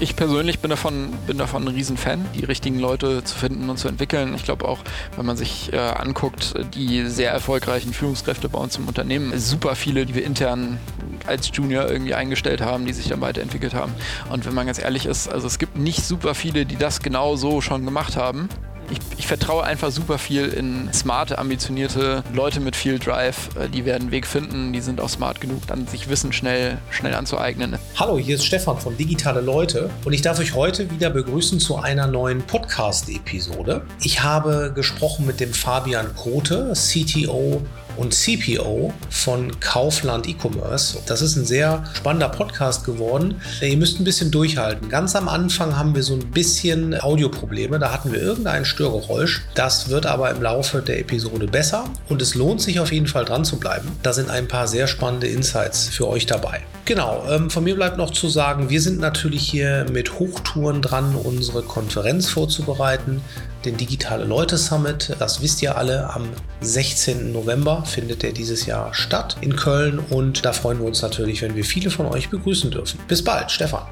Ich persönlich bin davon, bin davon ein Riesenfan, die richtigen Leute zu finden und zu entwickeln. Ich glaube auch, wenn man sich äh, anguckt, die sehr erfolgreichen Führungskräfte bei uns im Unternehmen, super viele, die wir intern als Junior irgendwie eingestellt haben, die sich dann weiterentwickelt haben. Und wenn man ganz ehrlich ist, also es gibt nicht super viele, die das genau so schon gemacht haben ich, ich, vertraue einfach super viel in smarte, ambitionierte Leute mit viel Drive. Äh, die werden einen Weg finden, die sind auch smart genug, dann sich Wissen schnell, schnell anzueignen. Hallo, hier ist Stefan von Digitale Leute und ich darf euch heute wieder begrüßen zu einer neuen Podcast-Episode. Ich habe gesprochen mit dem Fabian Kote, CTO und CPO von Kaufland E-Commerce. Das ist ein sehr spannender Podcast geworden. Ihr müsst ein bisschen durchhalten. Ganz am Anfang haben wir so ein bisschen Audioprobleme. Da hatten wir irgendein Störgeräusch. Das wird aber im Laufe der Episode besser und es lohnt sich auf jeden Fall dran zu bleiben. Da sind ein paar sehr spannende Insights für euch dabei. Genau, ähm, von mir bleibt noch zu sagen, wir sind natürlich hier mit Hochtouren dran, unsere Konferenz vorzubereiten den Digitale Leute Summit. Das wisst ihr alle, am 16. November findet der dieses Jahr statt in Köln und da freuen wir uns natürlich, wenn wir viele von euch begrüßen dürfen. Bis bald, Stefan.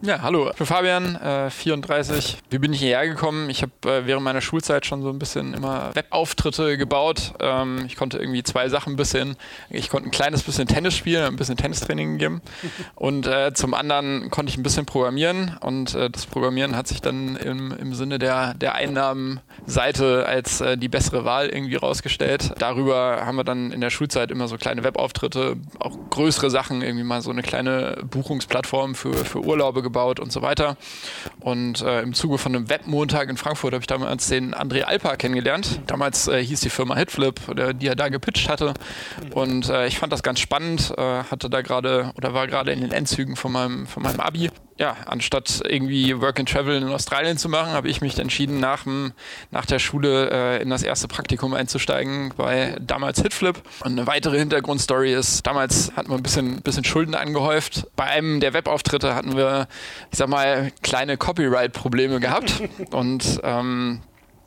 Ja, hallo, ich bin Fabian, äh, 34. Wie bin ich hierher gekommen? Ich habe äh, während meiner Schulzeit schon so ein bisschen immer Webauftritte gebaut. Ähm, ich konnte irgendwie zwei Sachen ein bisschen. Ich konnte ein kleines bisschen Tennis spielen, ein bisschen Tennistraining geben. Und äh, zum anderen konnte ich ein bisschen programmieren. Und äh, das Programmieren hat sich dann im, im Sinne der, der Einnahmenseite als äh, die bessere Wahl irgendwie rausgestellt. Darüber haben wir dann in der Schulzeit immer so kleine Webauftritte, auch größere Sachen, irgendwie mal so eine kleine Buchungsplattform für, für Urlaube gebaut und so weiter. Und äh, im Zuge von einem Webmontag in Frankfurt habe ich damals den André Alpa kennengelernt. Damals äh, hieß die Firma Hitflip, die er da gepitcht hatte. Und äh, ich fand das ganz spannend, äh, hatte da gerade oder war gerade in den Endzügen von meinem, von meinem Abi ja, anstatt irgendwie Work and Travel in Australien zu machen, habe ich mich entschieden, nach, dem, nach der Schule äh, in das erste Praktikum einzusteigen bei damals Hitflip. Und eine weitere Hintergrundstory ist, damals hatten wir ein bisschen, bisschen Schulden angehäuft. Bei einem der Webauftritte hatten wir, ich sag mal, kleine Copyright-Probleme gehabt. Und ähm,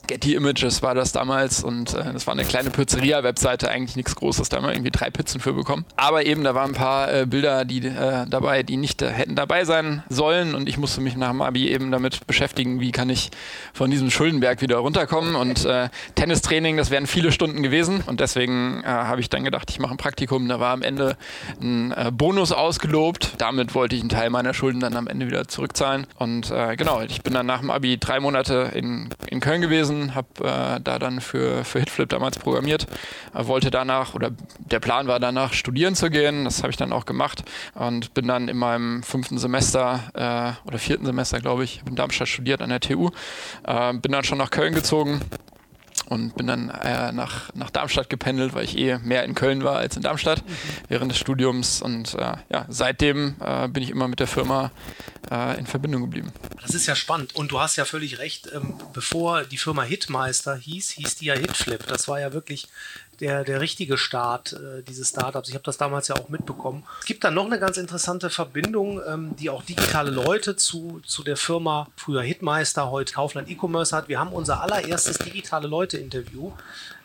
Getty Images war das damals und äh, das war eine kleine Pizzeria-Webseite, eigentlich nichts Großes, da haben wir irgendwie drei Pizzen für bekommen. Aber eben, da waren ein paar äh, Bilder die, äh, dabei, die nicht äh, hätten dabei sein sollen und ich musste mich nach dem Abi eben damit beschäftigen, wie kann ich von diesem Schuldenberg wieder runterkommen und äh, Tennistraining, das wären viele Stunden gewesen und deswegen äh, habe ich dann gedacht, ich mache ein Praktikum, da war am Ende ein Bonus ausgelobt, damit wollte ich einen Teil meiner Schulden dann am Ende wieder zurückzahlen und genau, ich bin dann nach dem Abi drei Monate in, in Köln gewesen gewesen, habe äh, da dann für, für Hitflip damals programmiert, äh, wollte danach oder der Plan war danach studieren zu gehen, das habe ich dann auch gemacht und bin dann in meinem fünften Semester äh, oder vierten Semester, glaube ich, in Darmstadt studiert an der TU, äh, bin dann schon nach Köln gezogen und bin dann äh, nach, nach Darmstadt gependelt, weil ich eh mehr in Köln war als in Darmstadt mhm. während des Studiums. Und äh, ja, seitdem äh, bin ich immer mit der Firma äh, in Verbindung geblieben. Das ist ja spannend. Und du hast ja völlig recht. Ähm, bevor die Firma Hitmeister hieß, hieß die ja Hitflip. Das war ja wirklich der, der richtige Start äh, dieses Startups. Ich habe das damals ja auch mitbekommen. Es gibt dann noch eine ganz interessante Verbindung, ähm, die auch digitale Leute zu, zu der Firma, früher Hitmeister, heute Kaufland E-Commerce hat. Wir haben unser allererstes digitale Leute-Interview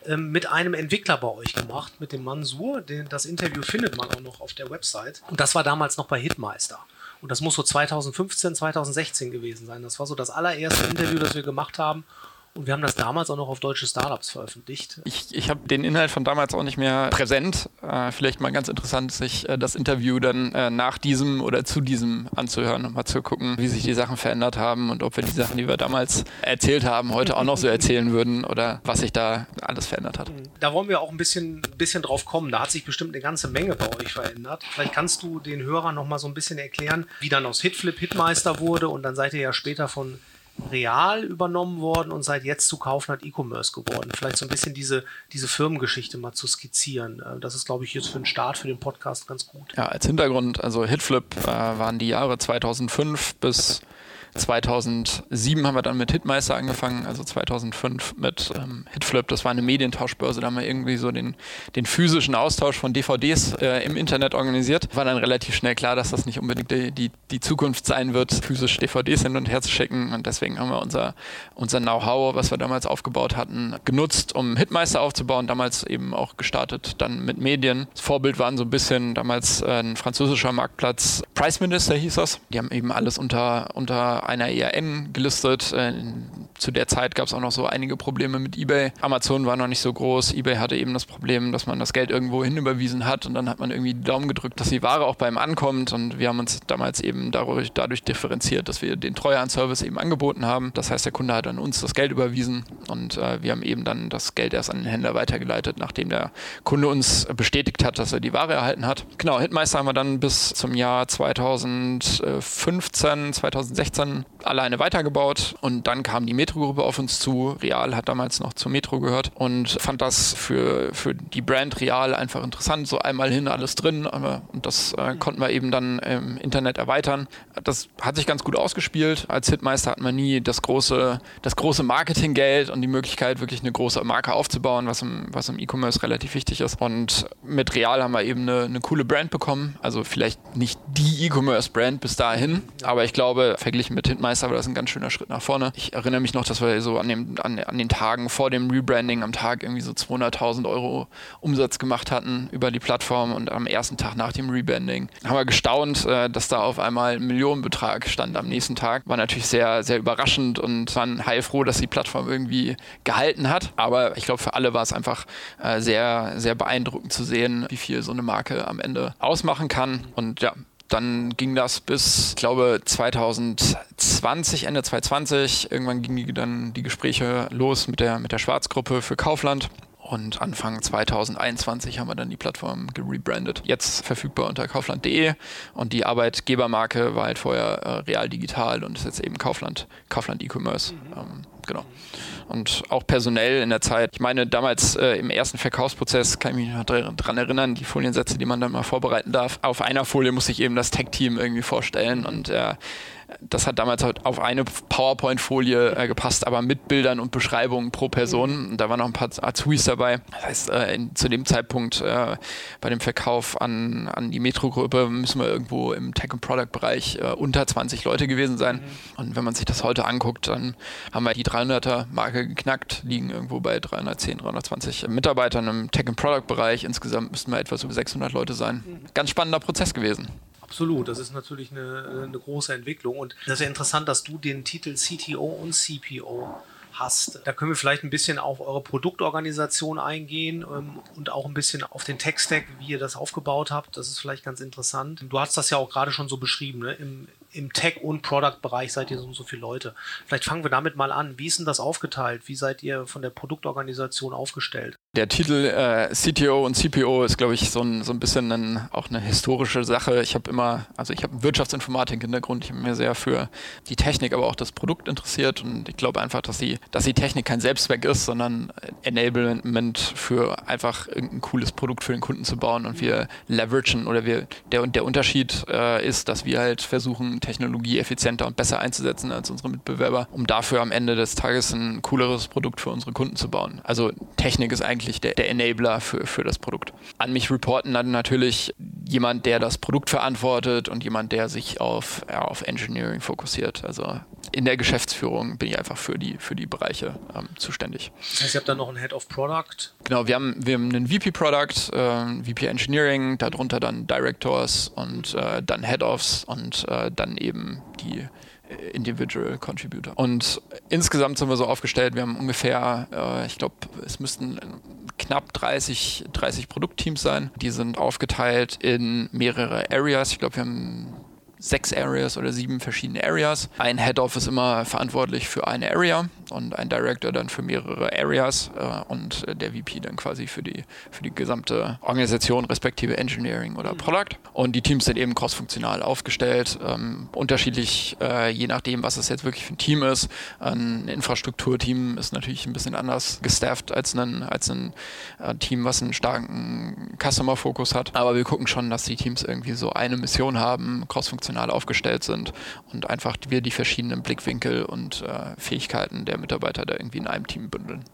ähm, mit einem Entwickler bei euch gemacht, mit dem Mansur. Den, das Interview findet man auch noch auf der Website. Und das war damals noch bei Hitmeister. Und das muss so 2015, 2016 gewesen sein. Das war so das allererste Interview, das wir gemacht haben. Und wir haben das damals auch noch auf deutsche Startups veröffentlicht. Ich, ich habe den Inhalt von damals auch nicht mehr präsent. Äh, vielleicht mal ganz interessant, sich äh, das Interview dann äh, nach diesem oder zu diesem anzuhören, um mal zu gucken, wie sich die Sachen verändert haben und ob wir die Sachen, die wir damals erzählt haben, heute auch noch so erzählen würden oder was sich da alles verändert hat. Da wollen wir auch ein bisschen, bisschen drauf kommen. Da hat sich bestimmt eine ganze Menge bei euch verändert. Vielleicht kannst du den Hörern noch mal so ein bisschen erklären, wie dann aus Hitflip Hitmeister wurde und dann seid ihr ja später von real übernommen worden und seit jetzt zu kaufen hat E-Commerce geworden. Vielleicht so ein bisschen diese, diese Firmengeschichte mal zu skizzieren. Äh, das ist, glaube ich, jetzt für den Start, für den Podcast ganz gut. Ja, als Hintergrund, also Hitflip äh, waren die Jahre 2005 bis 2007 haben wir dann mit Hitmeister angefangen, also 2005 mit ähm, Hitflip. Das war eine Medientauschbörse. Da haben wir irgendwie so den, den physischen Austausch von DVDs äh, im Internet organisiert. War dann relativ schnell klar, dass das nicht unbedingt die, die, die Zukunft sein wird, physisch DVDs hin und her zu schicken. Und deswegen haben wir unser, unser Know-how, was wir damals aufgebaut hatten, genutzt, um Hitmeister aufzubauen. Damals eben auch gestartet dann mit Medien. Das Vorbild waren so ein bisschen damals äh, ein französischer Marktplatz. Price Minister hieß das. Die haben eben alles unter, unter einer ERN gelistet. Äh, zu der Zeit gab es auch noch so einige Probleme mit eBay. Amazon war noch nicht so groß. eBay hatte eben das Problem, dass man das Geld irgendwo hinüberwiesen hat und dann hat man irgendwie die Daumen gedrückt, dass die Ware auch beim ankommt. Und wir haben uns damals eben dadurch, dadurch differenziert, dass wir den Treuhandservice eben angeboten haben. Das heißt, der Kunde hat an uns das Geld überwiesen und äh, wir haben eben dann das Geld erst an den Händler weitergeleitet, nachdem der Kunde uns bestätigt hat, dass er die Ware erhalten hat. Genau, Hitmeister haben wir dann bis zum Jahr 2015, 2016 alleine weitergebaut und dann kam die Metro-Gruppe auf uns zu. Real hat damals noch zur Metro gehört und fand das für, für die Brand Real einfach interessant. So einmal hin, alles drin. Und das äh, konnten wir eben dann im Internet erweitern. Das hat sich ganz gut ausgespielt. Als Hitmeister hatten wir nie das große, das große Marketinggeld und die Möglichkeit, wirklich eine große Marke aufzubauen, was im, was im E-Commerce relativ wichtig ist. Und mit Real haben wir eben eine, eine coole Brand bekommen. Also vielleicht nicht die E-Commerce-Brand bis dahin, aber ich glaube, verglichen mit Hitmeister war das ein ganz schöner Schritt nach vorne. Ich erinnere mich noch, dass wir so an, dem, an, an den Tagen vor dem Rebranding am Tag irgendwie so 200.000 Euro Umsatz gemacht hatten über die Plattform und am ersten Tag nach dem Rebranding haben wir gestaunt, äh, dass da auf einmal ein Millionenbetrag stand am nächsten Tag. War natürlich sehr, sehr überraschend und waren heilfroh, dass die Plattform irgendwie gehalten hat. Aber ich glaube, für alle war es einfach äh, sehr, sehr beeindruckend zu sehen, wie viel so eine Marke am Ende ausmachen kann. Und ja, dann ging das bis, ich glaube, 2020, Ende 2020. Irgendwann gingen dann die Gespräche los mit der, mit der Schwarzgruppe für Kaufland. Und Anfang 2021 haben wir dann die Plattform gerebrandet. Jetzt verfügbar unter kaufland.de und die Arbeitgebermarke war halt vorher äh, Real Digital und ist jetzt eben Kaufland, Kaufland E-Commerce. Mhm. Ähm, genau. Und auch personell in der Zeit. Ich meine, damals äh, im ersten Verkaufsprozess kann ich mich noch daran erinnern, die Foliensätze, die man dann mal vorbereiten darf. Auf einer Folie muss ich eben das Tech-Team irgendwie vorstellen und äh, das hat damals halt auf eine PowerPoint-Folie äh, gepasst, aber mit Bildern und Beschreibungen pro Person. Und da waren noch ein paar Azubis dabei. Das heißt, äh, in, zu dem Zeitpunkt äh, bei dem Verkauf an, an die Metro-Gruppe müssen wir irgendwo im Tech- und Product-Bereich äh, unter 20 Leute gewesen sein. Mhm. Und wenn man sich das heute anguckt, dann haben wir die 300er-Marke geknackt, liegen irgendwo bei 310, 320 Mitarbeitern im Tech- und Product-Bereich. Insgesamt müssten wir etwas über 600 Leute sein. Mhm. Ganz spannender Prozess gewesen. Absolut, das ist natürlich eine, eine große Entwicklung. Und das ist ja interessant, dass du den Titel CTO und CPO hast. Da können wir vielleicht ein bisschen auf eure Produktorganisation eingehen ähm, und auch ein bisschen auf den Tech-Stack, wie ihr das aufgebaut habt. Das ist vielleicht ganz interessant. Du hast das ja auch gerade schon so beschrieben. Ne? Im, im Tech- und Product-Bereich seid ihr so und so viele Leute. Vielleicht fangen wir damit mal an. Wie ist denn das aufgeteilt? Wie seid ihr von der Produktorganisation aufgestellt? Der Titel äh, CTO und CPO ist, glaube ich, so ein, so ein bisschen ein, auch eine historische Sache. Ich habe immer, also ich habe Wirtschaftsinformatik-Hintergrund. Ich habe mir sehr für die Technik, aber auch das Produkt interessiert und ich glaube einfach, dass die, dass die Technik kein Selbstzweck ist, sondern Enablement für einfach irgendein cooles Produkt für den Kunden zu bauen und wir leveragen oder wir, der, der Unterschied äh, ist, dass wir halt versuchen, Technologie effizienter und besser einzusetzen als unsere Mitbewerber, um dafür am Ende des Tages ein cooleres Produkt für unsere Kunden zu bauen. Also Technik ist eigentlich der, der Enabler für, für das Produkt. An mich reporten dann natürlich jemand, der das Produkt verantwortet und jemand, der sich auf, ja, auf Engineering fokussiert. Also in der Geschäftsführung bin ich einfach für die, für die Bereiche ähm, zuständig. Das heißt, ihr habt dann noch einen Head of Product? Genau, wir haben, wir haben einen VP Product, äh, VP Engineering, darunter dann Directors und äh, dann Head-Offs und äh, dann eben die Individual Contributor. Und insgesamt sind wir so aufgestellt, wir haben ungefähr, äh, ich glaube, es müssten knapp 30, 30 Produktteams sein. Die sind aufgeteilt in mehrere Areas. Ich glaube, wir haben sechs Areas oder sieben verschiedene Areas. Ein Head-Off ist immer verantwortlich für eine Area und ein Director dann für mehrere Areas äh, und der VP dann quasi für die, für die gesamte Organisation respektive Engineering oder mhm. Product. Und die Teams sind eben crossfunktional aufgestellt, ähm, unterschiedlich äh, je nachdem, was es jetzt wirklich für ein Team ist. Ein Infrastrukturteam ist natürlich ein bisschen anders gestafft als ein, als ein äh, Team, was einen starken Customer-Fokus hat. Aber wir gucken schon, dass die Teams irgendwie so eine Mission haben, crossfunktional cross-funktional aufgestellt sind und einfach wir die verschiedenen Blickwinkel und äh, Fähigkeiten der Mitarbeiter da irgendwie in einem Team bündeln.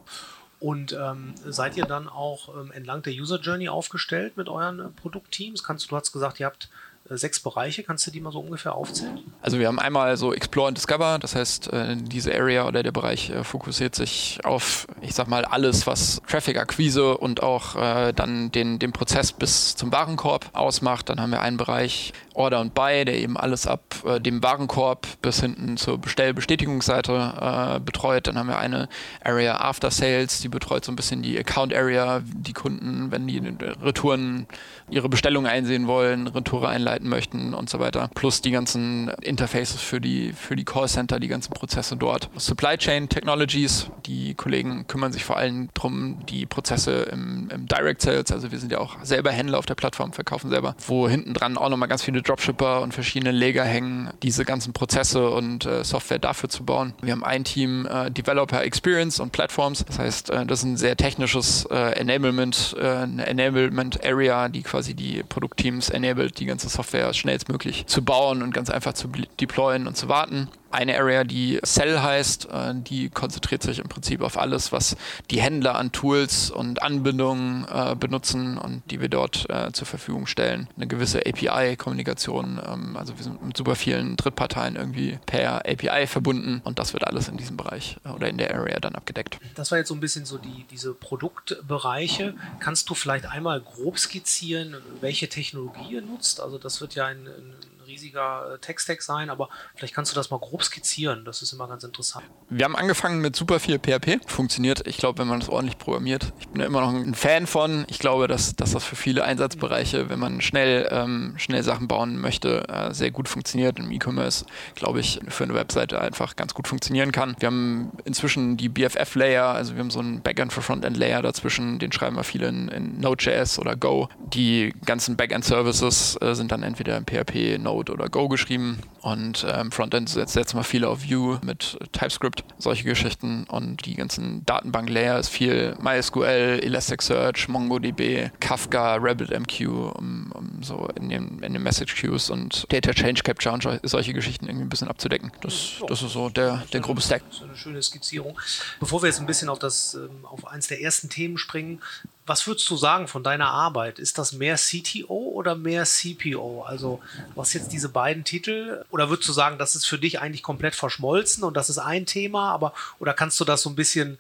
Und ähm, seid ihr dann auch ähm, entlang der User Journey aufgestellt mit euren äh, Produktteams? Kannst du hast gesagt, ihr habt sechs Bereiche. Kannst du die mal so ungefähr aufzählen? Also wir haben einmal so Explore und Discover, das heißt, äh, diese Area oder der Bereich äh, fokussiert sich auf, ich sag mal, alles, was Traffic-Akquise und auch dann den, den Prozess bis zum Warenkorb ausmacht. Dann haben wir einen Bereich Order und Buy, der eben alles ab dem Warenkorb bis hinten zur Bestellbestätigungsseite betreut. Dann haben wir eine Area After Sales, die betreut so ein bisschen die Account Area, die Kunden, wenn die Retouren ihre Bestellung einsehen wollen, Retour einleiten möchten und so weiter. Plus die ganzen Interfaces für die, für die Callcenter, die ganzen Prozesse dort. Supply Chain Technologies, die Kollegen kümmern sich vor allem darum, die Prozesse im, im Direct Sales, also wir sind ja auch selber Händler auf der Plattform, verkaufen selber, wo hinten dran auch nochmal ganz viele Dropshipper und verschiedene Leger hängen, diese ganzen Prozesse und äh, Software dafür zu bauen. Wir haben ein Team äh, Developer Experience und Platforms, das heißt, äh, das ist ein sehr technisches äh, Enablement, äh, eine Enablement Area, die quasi die Produktteams enabled, die ganze Software schnellstmöglich zu bauen und ganz einfach zu deployen und zu warten eine Area, die Cell heißt, äh, die konzentriert sich im Prinzip auf alles, was die Händler an Tools und Anbindungen äh, benutzen und die wir dort äh, zur Verfügung stellen. Eine gewisse API-Kommunikation, ähm, also wir sind mit super vielen Drittparteien irgendwie per API verbunden und das wird alles in diesem Bereich oder in der Area dann abgedeckt. Das war jetzt so ein bisschen so die, diese Produktbereiche. Kannst du vielleicht einmal grob skizzieren, welche Technologie ihr nutzt? Also das wird ja ein, ein riesiger äh, Tech-Stack sein, aber vielleicht kannst du das mal grob skizzieren. Das ist immer ganz interessant. Wir haben angefangen mit super viel PHP. Funktioniert, ich glaube, wenn man das ordentlich programmiert. Ich bin ja immer noch ein Fan von. Ich glaube, dass, dass das für viele Einsatzbereiche, wenn man schnell, ähm, schnell Sachen bauen möchte, äh, sehr gut funktioniert. Im E-Commerce, glaube ich, für eine Webseite einfach ganz gut funktionieren kann. Wir haben inzwischen die BFF-Layer, also wir haben so einen Backend für Frontend-Layer dazwischen, den schreiben wir viele in, in Node.js oder Go. Die ganzen Backend-Services äh, sind dann entweder in PHP, Node Node oder Go geschrieben und ähm, Frontend setzt jetzt mal viele auf Vue mit TypeScript, solche Geschichten und die ganzen Datenbank-Layer ist viel MySQL, Elasticsearch, MongoDB, Kafka, RabbitMQ, um, um so in den, in den Message Queues und Data Change Capture und solche Geschichten irgendwie ein bisschen abzudecken. Das, das ist so der, der grobe Stack. Das ist eine schöne Skizzierung. Bevor wir jetzt ein bisschen auf das, ähm, auf eins der ersten Themen springen, was würdest du sagen von deiner Arbeit? Ist das mehr CTO oder mehr CPO? Also, was jetzt diese beiden Titel? Oder würdest du sagen, das ist für dich eigentlich komplett verschmolzen und das ist ein Thema? Aber, oder kannst du das so ein bisschen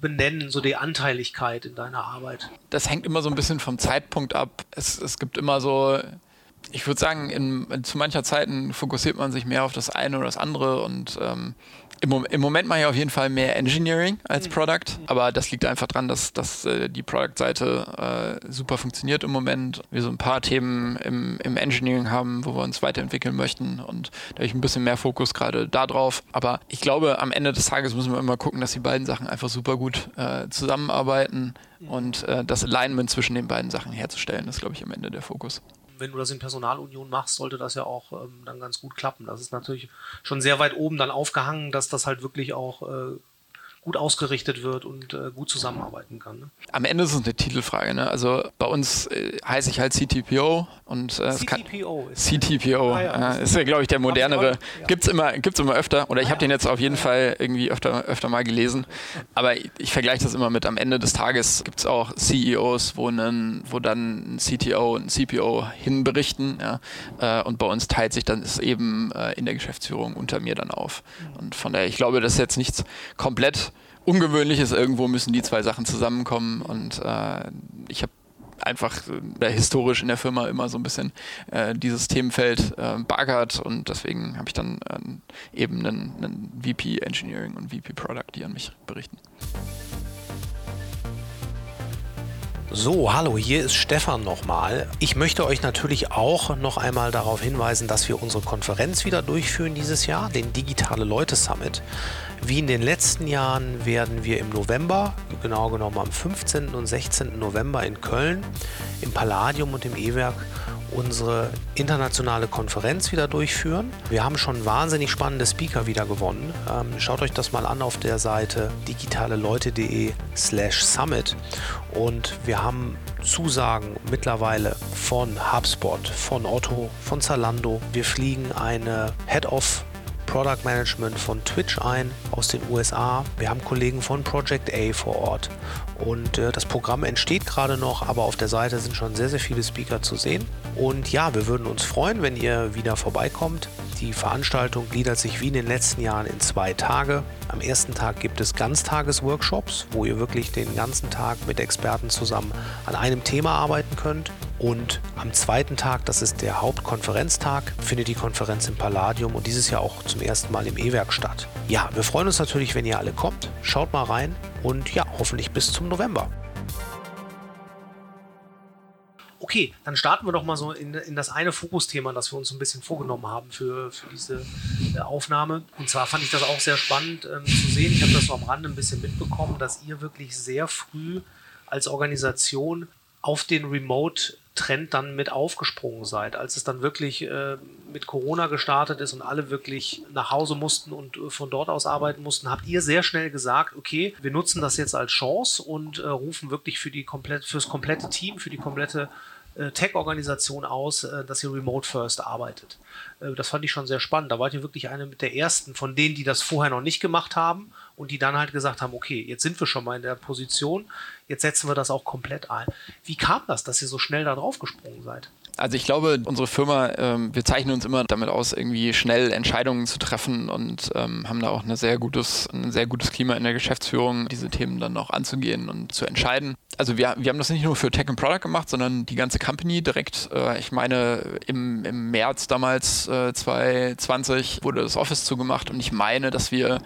benennen, so die Anteiligkeit in deiner Arbeit? Das hängt immer so ein bisschen vom Zeitpunkt ab. Es, es gibt immer so, ich würde sagen, in, zu mancher Zeiten fokussiert man sich mehr auf das eine oder das andere und ähm, im, Im, Moment mache ich auf jeden Fall mehr Engineering als mhm. Product, aber das liegt einfach daran, dass, dass äh, die Product-Seite äh, super funktioniert im Moment. Wir so ein paar Themen im, im, Engineering haben, wo wir uns weiterentwickeln möchten und da habe ich ein bisschen mehr Fokus gerade da drauf. Aber ich glaube, am Ende des Tages müssen wir immer gucken, dass die beiden Sachen einfach super gut äh, zusammenarbeiten mhm. und äh, das Alignment zwischen den beiden Sachen herzustellen, ist, glaube ich, am Ende der Fokus wenn du das in Personalunion machst, sollte das ja auch ähm, dann ganz gut klappen. Das ist natürlich schon sehr weit oben dann aufgehangen, dass das halt wirklich auch äh, gut ausgerichtet wird und äh, gut zusammenarbeiten kann. Ne? Am Ende ist es eine Titelfrage. Ne? Also bei uns äh, heiße ich halt CTPO und äh, CTPO ist CTPO ah, ja. ist ja glaube ich der modernere. Ja. Gibt's immer gibt's immer öfter oder ich ah, habe den jetzt auf jeden ja. Fall irgendwie öfter öfter mal gelesen. Aber ich, ich vergleiche das immer mit am Ende des Tages gibt es auch CEOs, wo, einen, wo dann ein CTO und ein CPO hinberichten. Ja? Äh, und bei uns teilt sich dann es eben äh, in der Geschäftsführung unter mir dann auf. Mhm. Und von daher, ich glaube, das ist jetzt nichts komplett Ungewöhnliches. Irgendwo müssen die zwei Sachen zusammenkommen und äh, ich habe einfach äh, historisch in der Firma immer so ein bisschen äh, dieses Themenfeld äh, bagert und deswegen habe ich dann äh, eben einen, einen VP Engineering und VP Product, die an mich berichten. So, hallo, hier ist Stefan nochmal. Ich möchte euch natürlich auch noch einmal darauf hinweisen, dass wir unsere Konferenz wieder durchführen dieses Jahr, den Digitale Leute Summit. Wie in den letzten Jahren werden wir im November, genau genommen am 15. und 16. November in Köln, im Palladium und im E-Werk unsere internationale Konferenz wieder durchführen. Wir haben schon wahnsinnig spannende Speaker wieder gewonnen. Ähm, schaut euch das mal an auf der Seite digitaleleute.de slash summit. Und wir haben Zusagen mittlerweile von HubSpot, von Otto, von Zalando. Wir fliegen eine Head of Product Management von Twitch ein aus den USA. Wir haben Kollegen von Project A vor Ort. Und äh, das Programm entsteht gerade noch, aber auf der Seite sind schon sehr, sehr viele Speaker zu sehen. Und ja, wir würden uns freuen, wenn ihr wieder vorbeikommt. Die Veranstaltung gliedert sich wie in den letzten Jahren in zwei Tage. Am ersten Tag gibt es Ganztagesworkshops, wo ihr wirklich den ganzen Tag mit Experten zusammen an einem Thema arbeiten könnt. Und am zweiten Tag, das ist der Hauptkonferenztag, findet die Konferenz im Palladium und dieses Jahr auch zum ersten Mal im E-Werk statt. Ja, wir freuen uns natürlich, wenn ihr alle kommt. Schaut mal rein und ja, hoffentlich bis zum November. Okay, dann starten wir doch mal so in, in das eine Fokusthema, das wir uns ein bisschen vorgenommen haben für, für diese äh, Aufnahme. Und zwar fand ich das auch sehr spannend ähm, zu sehen. Ich habe das so am Rande ein bisschen mitbekommen, dass ihr wirklich sehr früh als Organisation auf den Remote Trend dann mit aufgesprungen seid, als es dann wirklich äh, mit Corona gestartet ist und alle wirklich nach Hause mussten und äh, von dort aus arbeiten mussten, habt ihr sehr schnell gesagt, okay, wir nutzen das jetzt als Chance und äh, rufen wirklich für die komplett, fürs komplette Team, für die komplette äh, Tech-Organisation aus, äh, dass ihr Remote First arbeitet. Äh, das fand ich schon sehr spannend. Da wart ihr wirklich eine der ersten von denen, die das vorher noch nicht gemacht haben und die dann halt gesagt haben, okay, jetzt sind wir schon mal in der Position, jetzt setzen wir das auch komplett ein. Wie kam das, dass ihr so schnell da drauf gesprungen seid? Also ich glaube, unsere Firma, ähm, wir zeichnen uns immer damit aus, irgendwie schnell Entscheidungen zu treffen und ähm, haben da auch eine sehr gutes, ein sehr gutes Klima in der Geschäftsführung, diese Themen dann auch anzugehen und zu entscheiden. Also wir, wir haben das nicht nur für Tech and Product gemacht, sondern die ganze Company direkt. Äh, ich meine, im, im März damals äh, 2020 wurde das Office zugemacht und ich meine, dass wir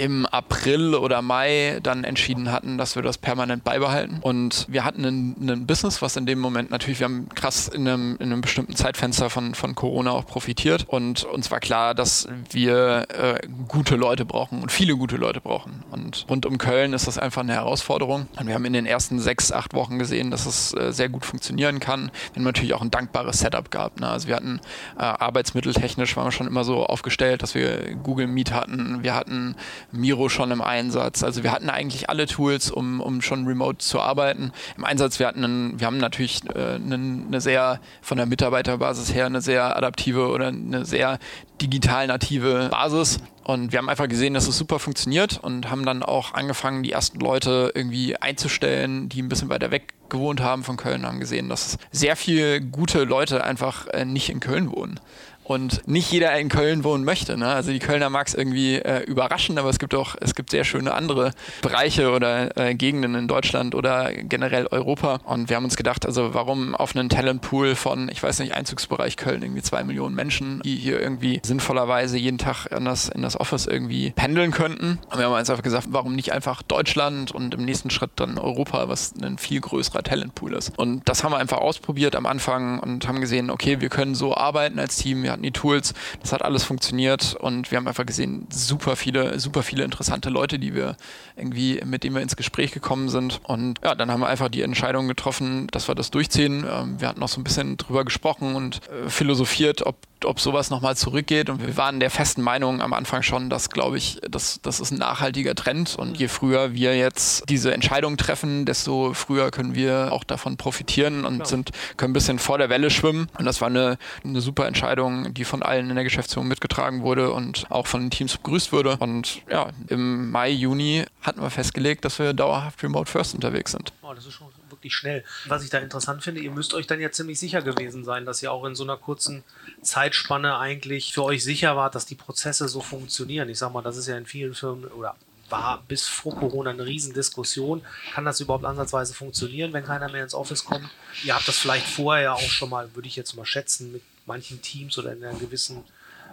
im April oder Mai dann entschieden hatten, dass wir das permanent beibehalten. Und wir hatten ein, Business, was in dem Moment natürlich, wir haben krass in einem, in einem bestimmten Zeitfenster von, von Corona auch profitiert. Und uns war klar, dass wir äh, gute Leute brauchen und viele gute Leute brauchen. Und rund um Köln ist das einfach eine Herausforderung. Und wir haben in den ersten sechs, acht Wochen gesehen, dass es äh, sehr gut funktionieren kann. Wir haben natürlich auch ein dankbares Setup gehabt. Ne? Also wir hatten äh, arbeitsmitteltechnisch waren wir schon immer so aufgestellt, dass wir Google Meet hatten. Wir hatten Miro schon im Einsatz. Also wir hatten eigentlich alle Tools, um, um schon remote zu arbeiten. Im Einsatz, wir hatten einen, wir haben natürlich äh, eine, eine sehr, von der Mitarbeiterbasis her, eine sehr adaptive oder eine sehr digital native Basis. Und wir haben einfach gesehen, dass es super funktioniert und haben dann auch angefangen, die ersten Leute irgendwie einzustellen, die ein bisschen weiter weg gewohnt haben von Köln, haben gesehen, dass sehr viele gute Leute einfach äh, nicht in Köln wohnen und nicht jeder in Köln wohnen möchte. Ne? Also die Kölner mag es irgendwie äh, überraschen, aber es gibt auch, es gibt sehr schöne andere Bereiche oder äh, Gegenden in Deutschland oder generell Europa. Und wir haben uns gedacht, also warum auf einen Talentpool von, ich weiß nicht, Einzugsbereich Köln irgendwie zwei Millionen Menschen, die hier irgendwie sinnvollerweise jeden Tag in das, in das Office irgendwie pendeln könnten. Und wir haben uns einfach gesagt, warum nicht einfach Deutschland und im nächsten Schritt dann Europa, was ein viel größerer Talentpool ist. Und das haben wir einfach ausprobiert am Anfang und haben gesehen, okay, wir können so arbeiten als Team. Wir die Tools, das hat alles funktioniert und wir haben einfach gesehen, super viele, super viele interessante Leute, die wir irgendwie, mit denen wir ins Gespräch gekommen sind. Und ja, dann haben wir einfach die Entscheidung getroffen, dass wir das durchziehen. Ähm, wir hatten noch so ein bisschen drüber gesprochen und äh, philosophiert, ob ob sowas nochmal zurückgeht. Und wir waren der festen Meinung am Anfang schon, dass, glaube ich, das, das ist ein nachhaltiger Trend. Und je früher wir jetzt diese Entscheidung treffen, desto früher können wir auch davon profitieren und sind, können ein bisschen vor der Welle schwimmen. Und das war eine, eine super Entscheidung, die von allen in der Geschäftsführung mitgetragen wurde und auch von den Teams begrüßt wurde. Und ja, im Mai, Juni hatten wir festgelegt, dass wir dauerhaft Remote First unterwegs sind. Oh, das ist schon wirklich schnell. Was ich da interessant finde, ihr müsst euch dann ja ziemlich sicher gewesen sein, dass ihr auch in so einer kurzen Zeitspanne eigentlich für euch sicher wart, dass die Prozesse so funktionieren. Ich sag mal, das ist ja in vielen Firmen oder war bis vor Corona eine Riesendiskussion. Kann das überhaupt ansatzweise funktionieren, wenn keiner mehr ins Office kommt? Ihr habt das vielleicht vorher auch schon mal, würde ich jetzt mal schätzen, mit manchen Teams oder in gewissen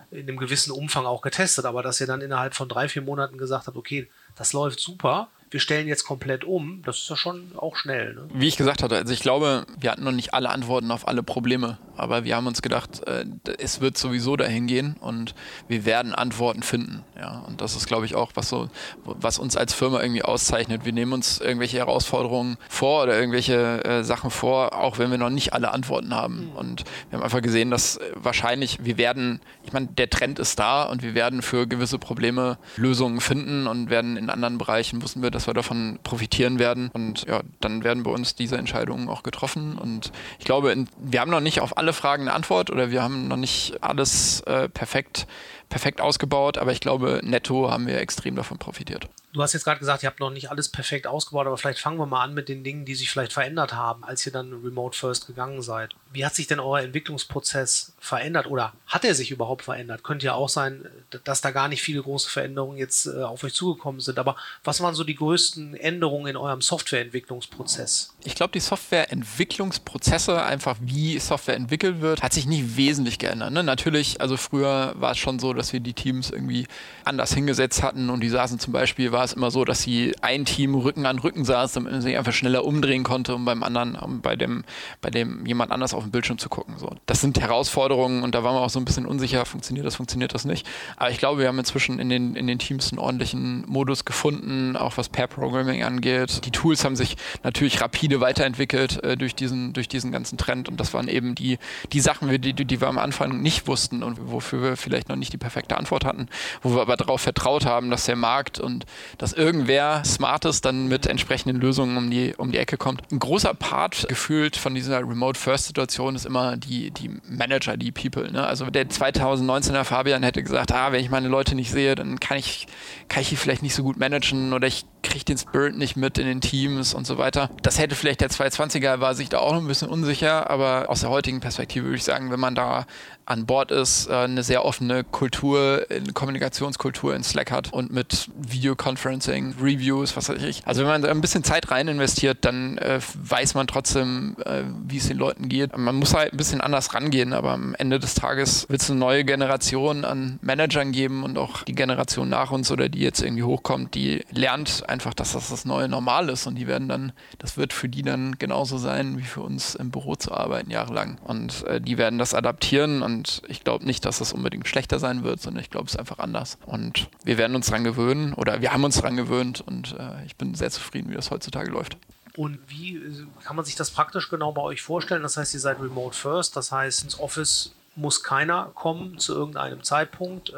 in einem gewissen Umfang auch getestet, aber dass ihr dann innerhalb von drei, vier Monaten gesagt habt, okay, das läuft super, wir stellen jetzt komplett um, das ist ja schon auch schnell. Ne? Wie ich gesagt hatte, also ich glaube, wir hatten noch nicht alle Antworten auf alle Probleme, aber wir haben uns gedacht, äh, es wird sowieso dahin gehen und wir werden Antworten finden. Ja, und das ist, glaube ich, auch was so, was uns als Firma irgendwie auszeichnet. Wir nehmen uns irgendwelche Herausforderungen vor oder irgendwelche äh, Sachen vor, auch wenn wir noch nicht alle Antworten haben. Mhm. Und wir haben einfach gesehen, dass wahrscheinlich wir werden, ich meine, der Trend ist da und wir werden für gewisse Probleme Lösungen finden und werden in anderen Bereichen wussten wir, dass wir davon profitieren werden. Und ja, dann werden bei uns diese Entscheidungen auch getroffen. Und ich glaube, wir haben noch nicht auf alle Fragen eine Antwort oder wir haben noch nicht alles äh, perfekt perfekt ausgebaut, aber ich glaube, netto haben wir extrem davon profitiert. Du hast jetzt gerade gesagt, ihr habt noch nicht alles perfekt ausgebaut, aber vielleicht fangen wir mal an mit den Dingen, die sich vielleicht verändert haben, als ihr dann Remote First gegangen seid. Wie hat sich denn euer Entwicklungsprozess verändert oder hat er sich überhaupt verändert? Könnte ja auch sein, dass da gar nicht viele große Veränderungen jetzt äh, auf euch zugekommen sind, aber was waren so die größten Änderungen in eurem Softwareentwicklungsprozess? Ich glaube, die Softwareentwicklungsprozesse, einfach wie Software entwickelt wird, hat sich nicht wesentlich geändert. Ne? Natürlich, also früher war es schon so, dass wir die Teams irgendwie anders hingesetzt hatten und die saßen zum Beispiel, war es immer so, dass sie ein Team Rücken an Rücken saß, damit man sich einfach schneller umdrehen konnte, um beim anderen, um bei dem, bei dem jemand anders auf dem Bildschirm zu gucken. So. Das sind Herausforderungen und da waren wir auch so ein bisschen unsicher, funktioniert das, funktioniert das nicht. Aber ich glaube, wir haben inzwischen in den, in den Teams einen ordentlichen Modus gefunden, auch was Pair-Programming angeht. Die Tools haben sich natürlich rapide weiterentwickelt äh, durch, diesen, durch diesen ganzen Trend und das waren eben die, die Sachen, die, die, die wir am Anfang nicht wussten und wofür wir vielleicht noch nicht die perfekte Antwort hatten, wo wir aber darauf vertraut haben, dass der Markt und dass irgendwer Smartes dann mit entsprechenden Lösungen um die, um die Ecke kommt. Ein großer Part gefühlt von dieser Remote-First-Situation ist immer die, die Manager, die People. Ne? Also der 2019er Fabian hätte gesagt, ah, wenn ich meine Leute nicht sehe, dann kann ich, kann ich die vielleicht nicht so gut managen oder ich kriege den Spirit nicht mit in den Teams und so weiter. Das hätte vielleicht der 220er, war sich da auch noch ein bisschen unsicher, aber aus der heutigen Perspektive würde ich sagen, wenn man da an Bord ist, äh, eine sehr offene Kultur, eine Kommunikationskultur in Slack hat und mit Videoconferencing, Reviews, was weiß ich. Also wenn man ein bisschen Zeit rein investiert, dann äh, weiß man trotzdem, äh, wie es den Leuten geht. Man muss halt ein bisschen anders rangehen, aber am Ende des Tages wird es eine neue Generation an Managern geben und auch die Generation nach uns oder die jetzt irgendwie hochkommt, die lernt einfach, dass das das neue Normal ist und die werden dann, das wird für die dann genauso sein, wie für uns im Büro zu arbeiten jahrelang. Und äh, die werden das adaptieren und ich glaube nicht, dass es unbedingt schlechter sein wird, sondern ich glaube, es ist einfach anders. Und wir werden uns daran gewöhnen oder wir haben uns daran gewöhnt und äh, ich bin sehr zufrieden, wie das heutzutage läuft. Und wie äh, kann man sich das praktisch genau bei euch vorstellen? Das heißt, ihr seid remote first, das heißt, ins Office muss keiner kommen zu irgendeinem Zeitpunkt.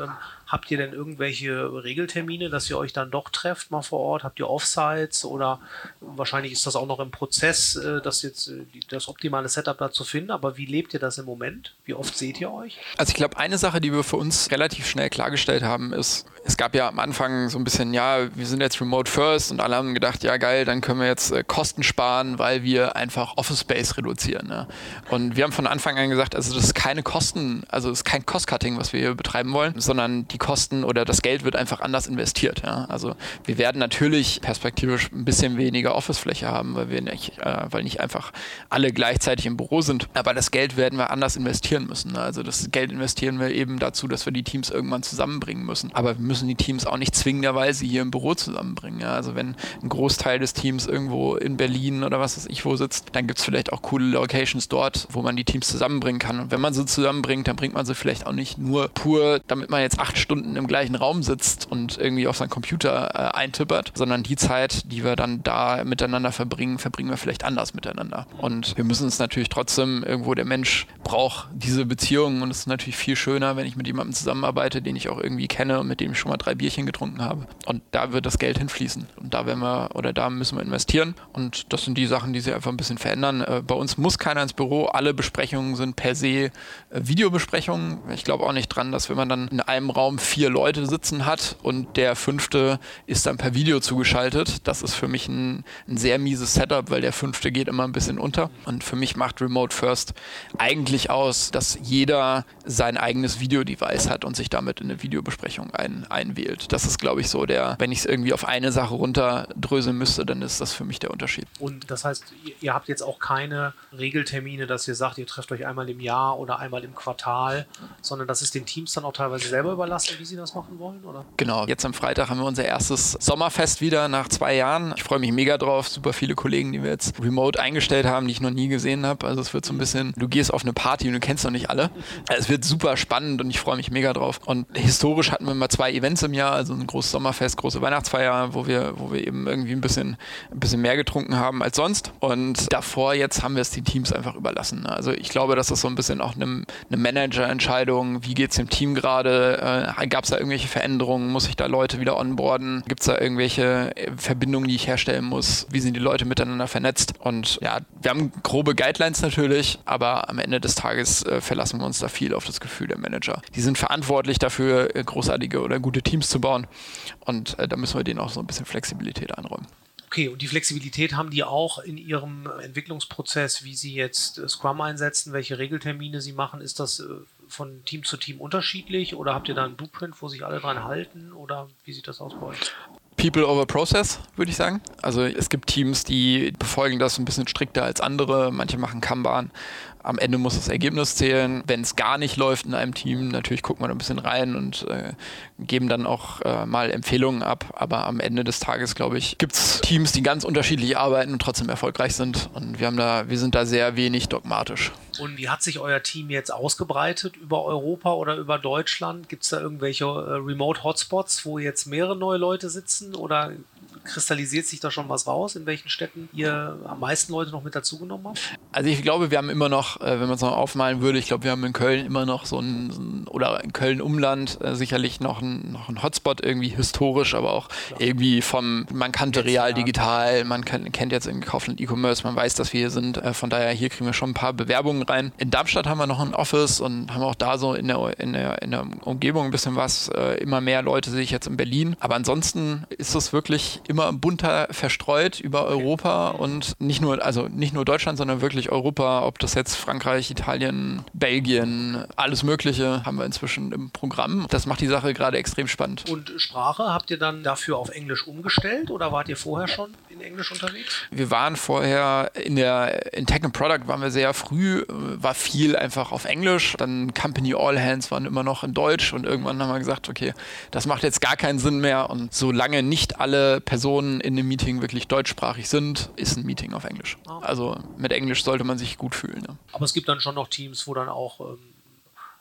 Habt ihr denn irgendwelche Regeltermine, dass ihr euch dann doch trefft mal vor Ort? Habt ihr Offsites oder wahrscheinlich ist das auch noch im Prozess, äh, das jetzt äh, das optimale Setup da zu finden? Aber wie lebt ihr das im Moment? Wie oft seht ihr euch? Also ich glaube, eine Sache, die wir für uns relativ schnell klargestellt haben, ist, es gab ja am Anfang so ein bisschen, ja, wir sind jetzt Remote First und alle haben gedacht, ja geil, dann können wir jetzt äh, Kosten sparen, weil wir einfach Office Space reduzieren. Ne? Und wir haben von Anfang an gesagt, also das ist keine Kosten, also es ist kein Cost-Cutting, was wir hier betreiben wollen, sondern die Kosten oder das Geld wird einfach anders investiert. Ja? Also wir werden natürlich perspektivisch ein bisschen weniger Office-Fläche haben, weil wir nicht, äh, weil nicht einfach alle gleichzeitig im Büro sind. Aber das Geld werden wir anders investieren müssen. Ne? Also das Geld investieren wir eben dazu, dass wir die Teams irgendwann zusammenbringen müssen. Aber wir müssen die Teams auch nicht zwingenderweise hier im Büro zusammenbringen. Ja? Also wenn ein Großteil des Teams irgendwo in Berlin oder was weiß ich wo sitzt, dann gibt es vielleicht auch coole Locations dort, wo man die Teams zusammenbringen kann. Und wenn man sie zusammenbringt, dann bringt man sie vielleicht auch nicht nur pur, damit man jetzt acht Stunden Stunden im gleichen Raum sitzt und irgendwie auf seinen Computer äh, eintippert, sondern die Zeit, die wir dann da miteinander verbringen, verbringen wir vielleicht anders miteinander. Und wir müssen es natürlich trotzdem irgendwo, der Mensch braucht diese Beziehungen und es ist natürlich viel schöner, wenn ich mit jemandem zusammenarbeite, den ich auch irgendwie kenne und mit dem ich schon mal drei Bierchen getrunken habe. Und da wird das Geld hinfließen. Und da werden wir oder da müssen wir investieren. Und das sind die Sachen, die sich einfach ein bisschen verändern. Äh, bei uns muss keiner ins Büro. Alle Besprechungen sind per se äh, Videobesprechungen. Ich glaube auch nicht dran, dass wenn man dann in einem Raum vier Leute sitzen hat und der fünfte ist dann per Video zugeschaltet. Das ist für mich ein, ein sehr mieses Setup, weil der fünfte geht immer ein bisschen unter. Und für mich macht Remote First eigentlich aus, dass jeder sein eigenes Videodevice hat und sich damit in eine Videobesprechung ein, einwählt. Das ist, glaube ich, so der, wenn ich es irgendwie auf eine Sache runterdröseln müsste, dann ist das für mich der Unterschied. Und das heißt, ihr habt jetzt auch keine Regeltermine, dass ihr sagt, ihr trefft euch einmal im Jahr oder einmal im Quartal, sondern das ist den Teams dann auch teilweise selber überlassen? Wie Sie das machen wollen? Oder? Genau, jetzt am Freitag haben wir unser erstes Sommerfest wieder nach zwei Jahren. Ich freue mich mega drauf. Super viele Kollegen, die wir jetzt remote eingestellt haben, die ich noch nie gesehen habe. Also es wird so ein bisschen, du gehst auf eine Party und du kennst noch nicht alle. Es wird super spannend und ich freue mich mega drauf. Und historisch hatten wir immer zwei Events im Jahr, also ein großes Sommerfest, große Weihnachtsfeier, wo wir, wo wir eben irgendwie ein bisschen, ein bisschen mehr getrunken haben als sonst. Und davor jetzt haben wir es den Teams einfach überlassen. Also ich glaube, dass das so ein bisschen auch eine, eine Managerentscheidung, wie geht es dem Team gerade, äh, gab es da irgendwelche Veränderungen, muss ich da Leute wieder onboarden, gibt es da irgendwelche äh, Verbindungen, die ich herstellen muss, wie sind die Leute miteinander vernetzt und ja, wir haben grobe Guidelines natürlich, aber am Ende des Tages äh, verlassen wir uns da viel auf das Gefühl der Manager. Die sind verantwortlich dafür, äh, großartige oder gute Teams zu bauen und äh, da müssen wir denen auch so ein bisschen Flexibilität einräumen. Okay, und die Flexibilität haben die auch in ihrem Entwicklungsprozess, wie sie jetzt äh, Scrum einsetzen, welche Regeltermine sie machen. Ist das von Team zu Team unterschiedlich oder habt ihr da einen Blueprint, wo sich alle dran halten oder wie sieht das aus bei euch? People over Process, würde ich sagen. Also es gibt Teams, die befolgen das ein bisschen strikter als andere. Manche machen Kanban, am Ende muss das Ergebnis zählen. Wenn es gar nicht läuft in einem Team, natürlich gucken wir ein bisschen rein und äh, geben dann auch äh, mal Empfehlungen ab. Aber am Ende des Tages, glaube ich, gibt es Teams, die ganz unterschiedlich arbeiten und trotzdem erfolgreich sind. Und wir haben da, wir sind da sehr wenig dogmatisch. Und wie hat sich euer Team jetzt ausgebreitet über Europa oder über Deutschland? Gibt es da irgendwelche äh, Remote-Hotspots, wo jetzt mehrere neue Leute sitzen? Oder kristallisiert sich da schon was raus, in welchen Städten ihr am meisten Leute noch mit dazugenommen habt? Also ich glaube, wir haben immer noch, äh, wenn man es noch aufmalen würde, ich glaube, wir haben in Köln immer noch so ein, oder in Köln-Umland äh, sicherlich noch ein, noch ein Hotspot irgendwie historisch, aber auch Klar. irgendwie vom, man kannte Real Digital, man kann, kennt jetzt irgendwie Kaufland E-Commerce, man weiß, dass wir hier sind. Äh, von daher, hier kriegen wir schon ein paar Bewerbungen rein. In Darmstadt haben wir noch ein Office und haben auch da so in der, in der, in der Umgebung ein bisschen was. Immer mehr Leute sehe ich jetzt in Berlin. Aber ansonsten ist es wirklich immer bunter verstreut über Europa und nicht nur, also nicht nur Deutschland, sondern wirklich Europa, ob das jetzt Frankreich, Italien, Belgien, alles Mögliche haben wir inzwischen im Programm. Das macht die Sache gerade extrem spannend. Und Sprache habt ihr dann dafür auf Englisch umgestellt oder wart ihr vorher schon in Englisch unterwegs? Wir waren vorher in der in Tech and Product waren wir sehr früh, war viel einfach auf Englisch. Dann Company All Hands waren immer noch in Deutsch und irgendwann haben wir gesagt, okay, das macht jetzt gar keinen Sinn mehr und solange nicht alle Personen in dem Meeting wirklich deutschsprachig sind, ist ein Meeting auf Englisch. Ah. Also mit Englisch sollte man sich gut fühlen. Ne? Aber es gibt dann schon noch Teams, wo dann auch ähm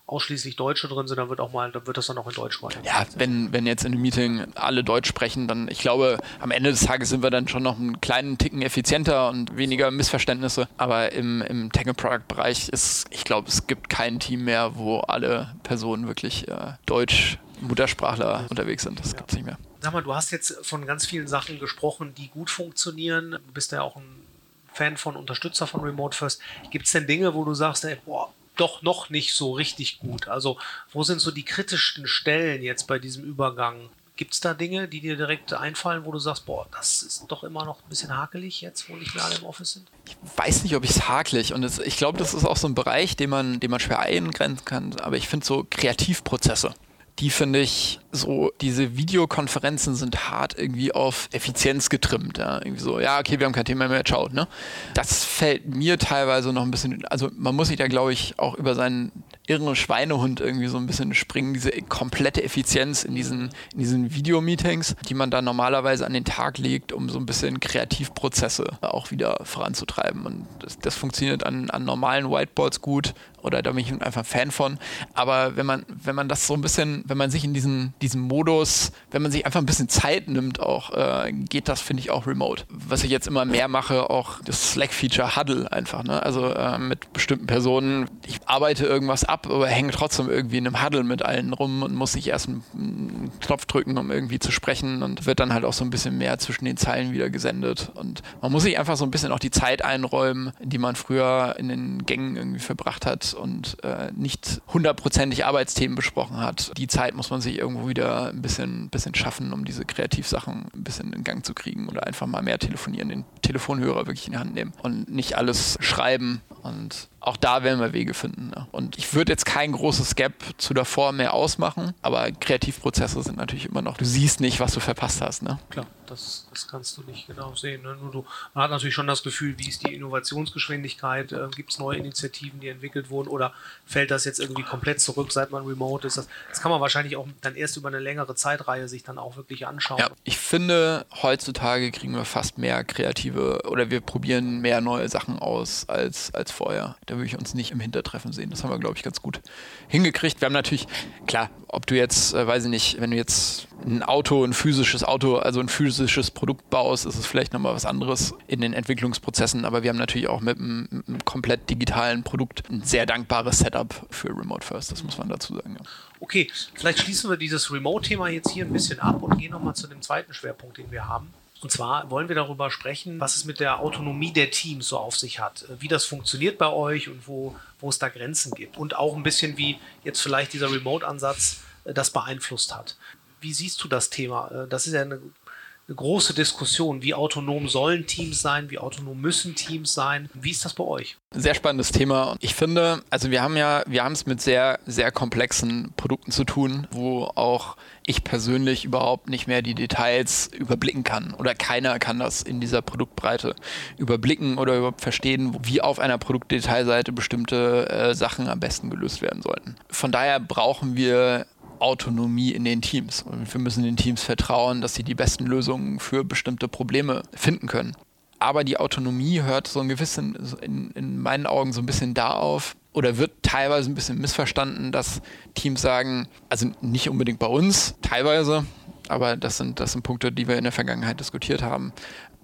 ausschließlich Deutsche drin sind, dann wird auch mal, dann wird das dann auch in Deutsch weiter. Ja, wenn, wenn jetzt in einem Meeting alle Deutsch sprechen, dann, ich glaube, am Ende des Tages sind wir dann schon noch einen kleinen Ticken effizienter und weniger Missverständnisse. Aber im, im Tech-Product-Bereich ist, ich glaube, es gibt kein Team mehr, wo alle Personen wirklich äh, Deutsch Muttersprachler unterwegs sind. Das ja. gibt es nicht mehr. Sag mal, du hast jetzt von ganz vielen Sachen gesprochen, die gut funktionieren. Du bist ja auch ein Fan von Unterstützer von Remote First. Gibt es denn Dinge, wo du sagst, ey, boah, doch noch nicht so richtig gut. Also wo sind so die kritischsten Stellen jetzt bei diesem Übergang? Gibt es da Dinge, die dir direkt einfallen, wo du sagst, boah, das ist doch immer noch ein bisschen hakelig jetzt, wo nicht mehr alle im Office sind? Ich weiß nicht, ob ich es hakelig und es, ich glaube, das ist auch so ein Bereich, den man, den man schwer eingrenzen kann. Aber ich finde so Kreativprozesse die finde ich so, diese Videokonferenzen sind hart irgendwie auf Effizienz getrimmt. Ja? Irgendwie so, ja, okay, wir haben kein Thema mehr, ciao. Ne? Das fällt mir teilweise noch ein bisschen, also man muss sich da, glaube ich, auch über seinen irren Schweinehund irgendwie so ein bisschen springen, diese komplette Effizienz in diesen, in diesen Videomeetings, die man da normalerweise an den Tag legt, um so ein bisschen Kreativprozesse auch wieder voranzutreiben. Und das, das funktioniert an, an normalen Whiteboards gut oder da bin ich einfach Fan von. Aber wenn man, wenn man das so ein bisschen, wenn man sich in diesen, diesem Modus, wenn man sich einfach ein bisschen Zeit nimmt, auch äh, geht das, finde ich, auch remote. Was ich jetzt immer mehr mache, auch das Slack-Feature Huddle einfach. Ne? Also äh, mit bestimmten Personen, ich arbeite irgendwas ab, aber hänge trotzdem irgendwie in einem Huddle mit allen rum und muss nicht erst einen, einen Knopf drücken, um irgendwie zu sprechen und wird dann halt auch so ein bisschen mehr zwischen den Zeilen wieder gesendet. Und man muss sich einfach so ein bisschen auch die Zeit einräumen, die man früher in den Gängen irgendwie verbracht hat und äh, nicht hundertprozentig Arbeitsthemen besprochen hat. Die Zeit muss man sich irgendwo wieder ein bisschen, bisschen schaffen, um diese Kreativsachen ein bisschen in Gang zu kriegen oder einfach mal mehr telefonieren, den Telefonhörer wirklich in die Hand nehmen und nicht alles schreiben. Und auch da werden wir Wege finden. Ne? Und ich würde jetzt kein großes Gap zu davor mehr ausmachen, aber Kreativprozesse sind natürlich immer noch, du siehst nicht, was du verpasst hast. Ne? Klar. Das, das kannst du nicht genau sehen. Ne? Nur du, man hat natürlich schon das Gefühl, wie ist die Innovationsgeschwindigkeit? Äh, Gibt es neue Initiativen, die entwickelt wurden? Oder fällt das jetzt irgendwie komplett zurück, seit man remote ist? Das, das kann man wahrscheinlich auch dann erst über eine längere Zeitreihe sich dann auch wirklich anschauen. Ja, ich finde, heutzutage kriegen wir fast mehr kreative oder wir probieren mehr neue Sachen aus als, als vorher. Da würde ich uns nicht im Hintertreffen sehen. Das haben wir, glaube ich, ganz gut hingekriegt. Wir haben natürlich, klar, ob du jetzt, äh, weiß ich nicht, wenn du jetzt ein Auto, ein physisches Auto, also ein physisches Produkt baust, ist es vielleicht nochmal was anderes in den Entwicklungsprozessen. Aber wir haben natürlich auch mit einem, mit einem komplett digitalen Produkt ein sehr dankbares Setup für Remote First, das muss man dazu sagen. Ja. Okay, vielleicht schließen wir dieses Remote-Thema jetzt hier ein bisschen ab und gehen nochmal zu dem zweiten Schwerpunkt, den wir haben. Und zwar wollen wir darüber sprechen, was es mit der Autonomie der Teams so auf sich hat, wie das funktioniert bei euch und wo, wo es da Grenzen gibt. Und auch ein bisschen, wie jetzt vielleicht dieser Remote-Ansatz äh, das beeinflusst hat. Wie siehst du das Thema? Äh, das ist ja eine eine große Diskussion. Wie autonom sollen Teams sein? Wie autonom müssen Teams sein? Wie ist das bei euch? Sehr spannendes Thema. Ich finde, also wir haben ja, wir haben es mit sehr, sehr komplexen Produkten zu tun, wo auch ich persönlich überhaupt nicht mehr die Details überblicken kann. Oder keiner kann das in dieser Produktbreite überblicken oder überhaupt verstehen, wie auf einer Produktdetailseite bestimmte äh, Sachen am besten gelöst werden sollten. Von daher brauchen wir Autonomie in den Teams. Und wir müssen den Teams vertrauen, dass sie die besten Lösungen für bestimmte Probleme finden können. Aber die Autonomie hört so ein gewissen, in, in meinen Augen so ein bisschen da auf, oder wird teilweise ein bisschen missverstanden, dass Teams sagen, also nicht unbedingt bei uns, teilweise, aber das sind, das sind Punkte, die wir in der Vergangenheit diskutiert haben.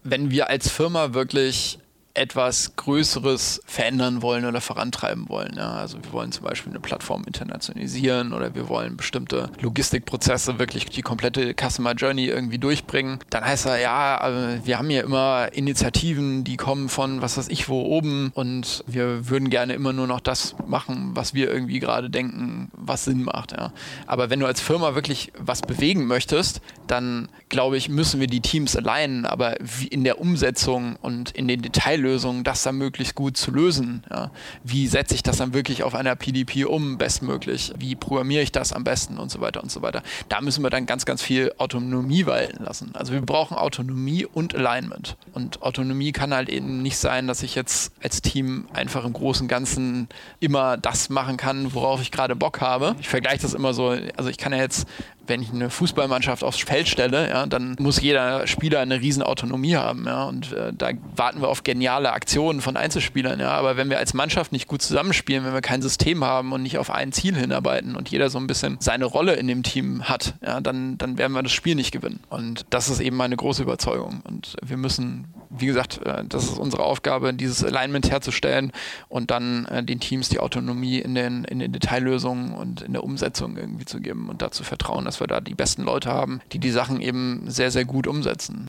Wenn wir als Firma wirklich etwas Größeres verändern wollen oder vorantreiben wollen. Ja. Also wir wollen zum Beispiel eine Plattform internationalisieren oder wir wollen bestimmte Logistikprozesse wirklich die komplette Customer Journey irgendwie durchbringen. Dann heißt er, ja, wir haben ja immer Initiativen, die kommen von was weiß ich wo oben und wir würden gerne immer nur noch das machen, was wir irgendwie gerade denken, was Sinn macht. Ja. Aber wenn du als Firma wirklich was bewegen möchtest, dann glaube ich, müssen wir die Teams allein, aber in der Umsetzung und in den Details Lösung, das dann möglichst gut zu lösen. Ja. Wie setze ich das dann wirklich auf einer PDP um, bestmöglich? Wie programmiere ich das am besten und so weiter und so weiter. Da müssen wir dann ganz, ganz viel Autonomie walten lassen. Also wir brauchen Autonomie und Alignment. Und Autonomie kann halt eben nicht sein, dass ich jetzt als Team einfach im Großen und Ganzen immer das machen kann, worauf ich gerade Bock habe. Ich vergleiche das immer so, also ich kann ja jetzt wenn ich eine Fußballmannschaft aufs Feld stelle, ja, dann muss jeder Spieler eine riesen Autonomie haben. Ja, und äh, da warten wir auf geniale Aktionen von Einzelspielern. Ja, aber wenn wir als Mannschaft nicht gut zusammenspielen, wenn wir kein System haben und nicht auf ein Ziel hinarbeiten und jeder so ein bisschen seine Rolle in dem Team hat, ja, dann, dann werden wir das Spiel nicht gewinnen. Und das ist eben meine große Überzeugung. Und wir müssen, wie gesagt, äh, das ist unsere Aufgabe, dieses Alignment herzustellen und dann äh, den Teams die Autonomie in den, in den Detaillösungen und in der Umsetzung irgendwie zu geben und dazu vertrauen, dass dass wir da die besten Leute haben, die die Sachen eben sehr, sehr gut umsetzen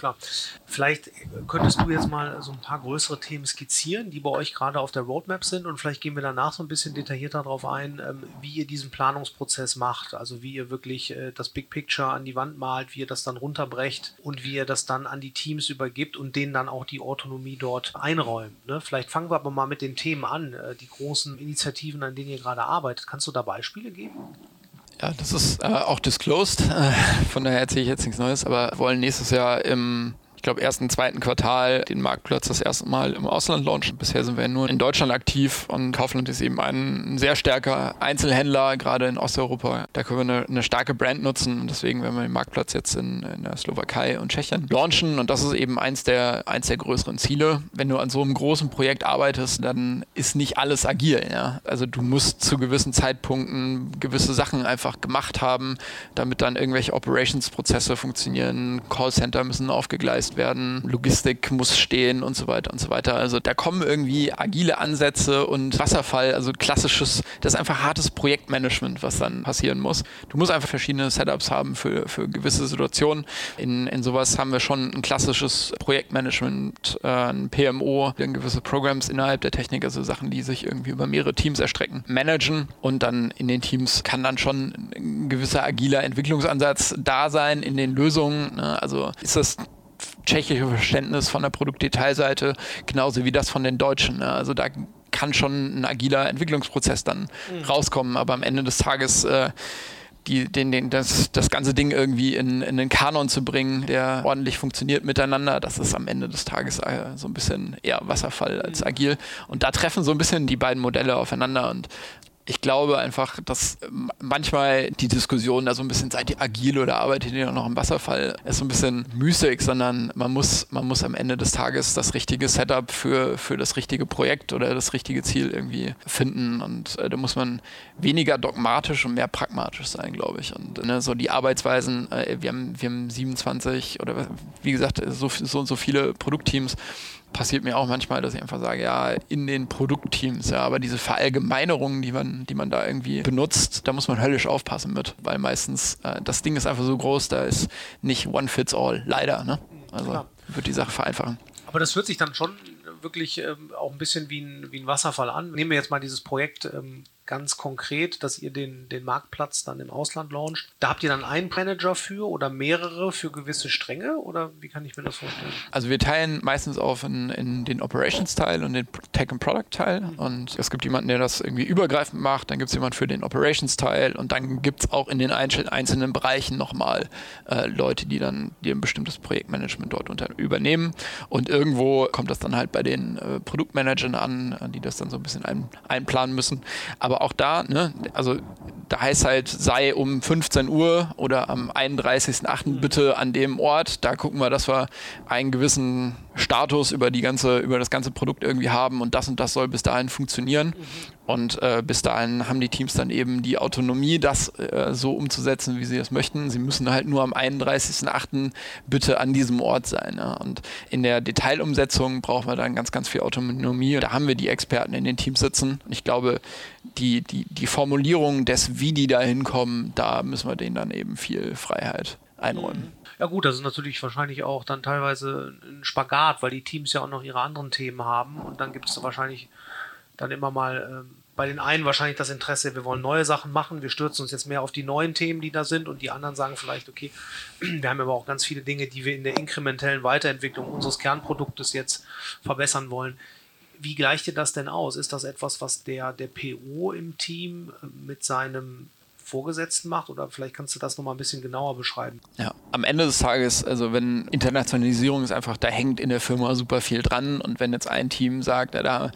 klar. Vielleicht könntest du jetzt mal so ein paar größere Themen skizzieren, die bei euch gerade auf der Roadmap sind und vielleicht gehen wir danach so ein bisschen detaillierter darauf ein, ähm, wie ihr diesen Planungsprozess macht. Also wie ihr wirklich äh, das Big Picture an die Wand malt, wie ihr das dann runterbrecht und wie ihr das dann an die Teams übergibt und denen dann auch die Autonomie dort einräumt. Ne? Vielleicht fangen wir aber mal mit den Themen an, äh, die großen Initiativen, an denen ihr gerade arbeitet. Kannst du da Beispiele geben? Ja, das ist äh, auch disclosed. Äh, von daher erzähle ich jetzt nichts Neues, aber wollen nächstes Jahr im ich glaube, ersten, zweiten Quartal den Marktplatz das erste Mal im Ausland launchen. Bisher sind wir nur in Deutschland aktiv und Kaufland ist eben ein sehr starker Einzelhändler, gerade in Osteuropa. Da können wir eine, eine starke Brand nutzen und deswegen werden wir den Marktplatz jetzt in, in, der Slowakei und Tschechien launchen und das ist eben eins der, eins der größeren Ziele. Wenn du an so einem großen Projekt arbeitest, dann ist nicht alles agil. Ja? Also du musst zu gewissen Zeitpunkten gewisse Sachen einfach gemacht haben, damit dann irgendwelche Operations-Prozesse funktionieren. Callcenter müssen aufgegleist umgesetzt werden, Logistik muss stehen und so weiter und so weiter. Also da kommen irgendwie agile Ansätze und Wasserfall, also klassisches, das ist einfach hartes Projektmanagement, was dann passieren muss. Du musst einfach verschiedene Setups haben für, für gewisse Situationen. In, in sowas haben wir schon ein klassisches Projektmanagement, äh, ein PMO, dann gewisse Programs innerhalb der Technik, also Sachen, die sich irgendwie über mehrere Teams erstrecken, managen und dann in den Teams kann dann schon ein gewisser agiler Entwicklungsansatz da sein in den Lösungen. Ne? Also ist das tschechische Verständnis von der Produktdetailseite, genauso wie das von den Deutschen. Ne? Also da kann schon ein agiler Entwicklungsprozess dann mhm. rauskommen, aber am Ende des Tages äh, die, den, den, das, das ganze Ding irgendwie in, in den Kanon zu bringen, der ordentlich funktioniert miteinander, das ist am Ende des Tages äh, so ein bisschen eher Wasserfall als agil. Und da treffen so ein bisschen die beiden Modelle aufeinander und ich glaube einfach, dass manchmal die Diskussion da so ein bisschen, seid ihr agil oder arbeitet ihr noch im Wasserfall, ist so ein bisschen müßig, sondern man muss, man muss am Ende des Tages das richtige Setup für, für das richtige Projekt oder das richtige Ziel irgendwie finden. Und äh, da muss man weniger dogmatisch und mehr pragmatisch sein, glaube ich. Und ne, so die Arbeitsweisen, äh, wir, haben, wir haben 27 oder wie gesagt, so, so und so viele Produktteams passiert mir auch manchmal, dass ich einfach sage, ja, in den Produktteams, ja, aber diese Verallgemeinerungen, die man, die man da irgendwie benutzt, da muss man höllisch aufpassen mit, weil meistens äh, das Ding ist einfach so groß, da ist nicht one fits all, leider, ne? Also ja. wird die Sache vereinfachen. Aber das hört sich dann schon wirklich ähm, auch ein bisschen wie ein, wie ein Wasserfall an. Nehmen wir jetzt mal dieses Projekt ähm, ganz konkret, dass ihr den, den Marktplatz dann im Ausland launcht. Da habt ihr dann einen Manager für oder mehrere für gewisse Stränge oder wie kann ich mir das vorstellen? Also wir teilen meistens auf in, in den Operations-Teil und den Tech- and Product-Teil mhm. und es gibt jemanden, der das irgendwie übergreifend macht, dann gibt es jemanden für den Operations-Teil und dann gibt es auch in den einzelnen Bereichen nochmal äh, Leute, die dann die ein bestimmtes Projektmanagement dort unter, übernehmen und irgendwo kommt das dann halt bei den äh, Produktmanagern an, die das dann so ein bisschen ein, einplanen müssen. Aber auch da, ne, also da heißt halt, sei um 15 Uhr oder am 31.08. Mhm. bitte an dem Ort. Da gucken wir, dass wir einen gewissen Status über die ganze, über das ganze Produkt irgendwie haben und das und das soll bis dahin funktionieren. Mhm. Und äh, bis dahin haben die Teams dann eben die Autonomie, das äh, so umzusetzen, wie sie es möchten. Sie müssen halt nur am 31.08. bitte an diesem Ort sein. Ja? Und in der Detailumsetzung brauchen wir dann ganz, ganz viel Autonomie. Da haben wir die Experten in den Teams sitzen. Ich glaube, die, die, die Formulierung des, wie die da hinkommen, da müssen wir denen dann eben viel Freiheit einräumen. Ja gut, das ist natürlich wahrscheinlich auch dann teilweise ein Spagat, weil die Teams ja auch noch ihre anderen Themen haben und dann gibt es wahrscheinlich dann immer mal ähm, bei den einen wahrscheinlich das Interesse, wir wollen neue Sachen machen, wir stürzen uns jetzt mehr auf die neuen Themen, die da sind und die anderen sagen vielleicht, okay, wir haben aber auch ganz viele Dinge, die wir in der inkrementellen Weiterentwicklung unseres Kernproduktes jetzt verbessern wollen. Wie gleicht ihr das denn aus? Ist das etwas, was der, der PO im Team äh, mit seinem Vorgesetzten macht? Oder vielleicht kannst du das nochmal ein bisschen genauer beschreiben. Ja, am Ende des Tages, also wenn Internationalisierung ist einfach, da hängt in der Firma super viel dran und wenn jetzt ein Team sagt, ja, da,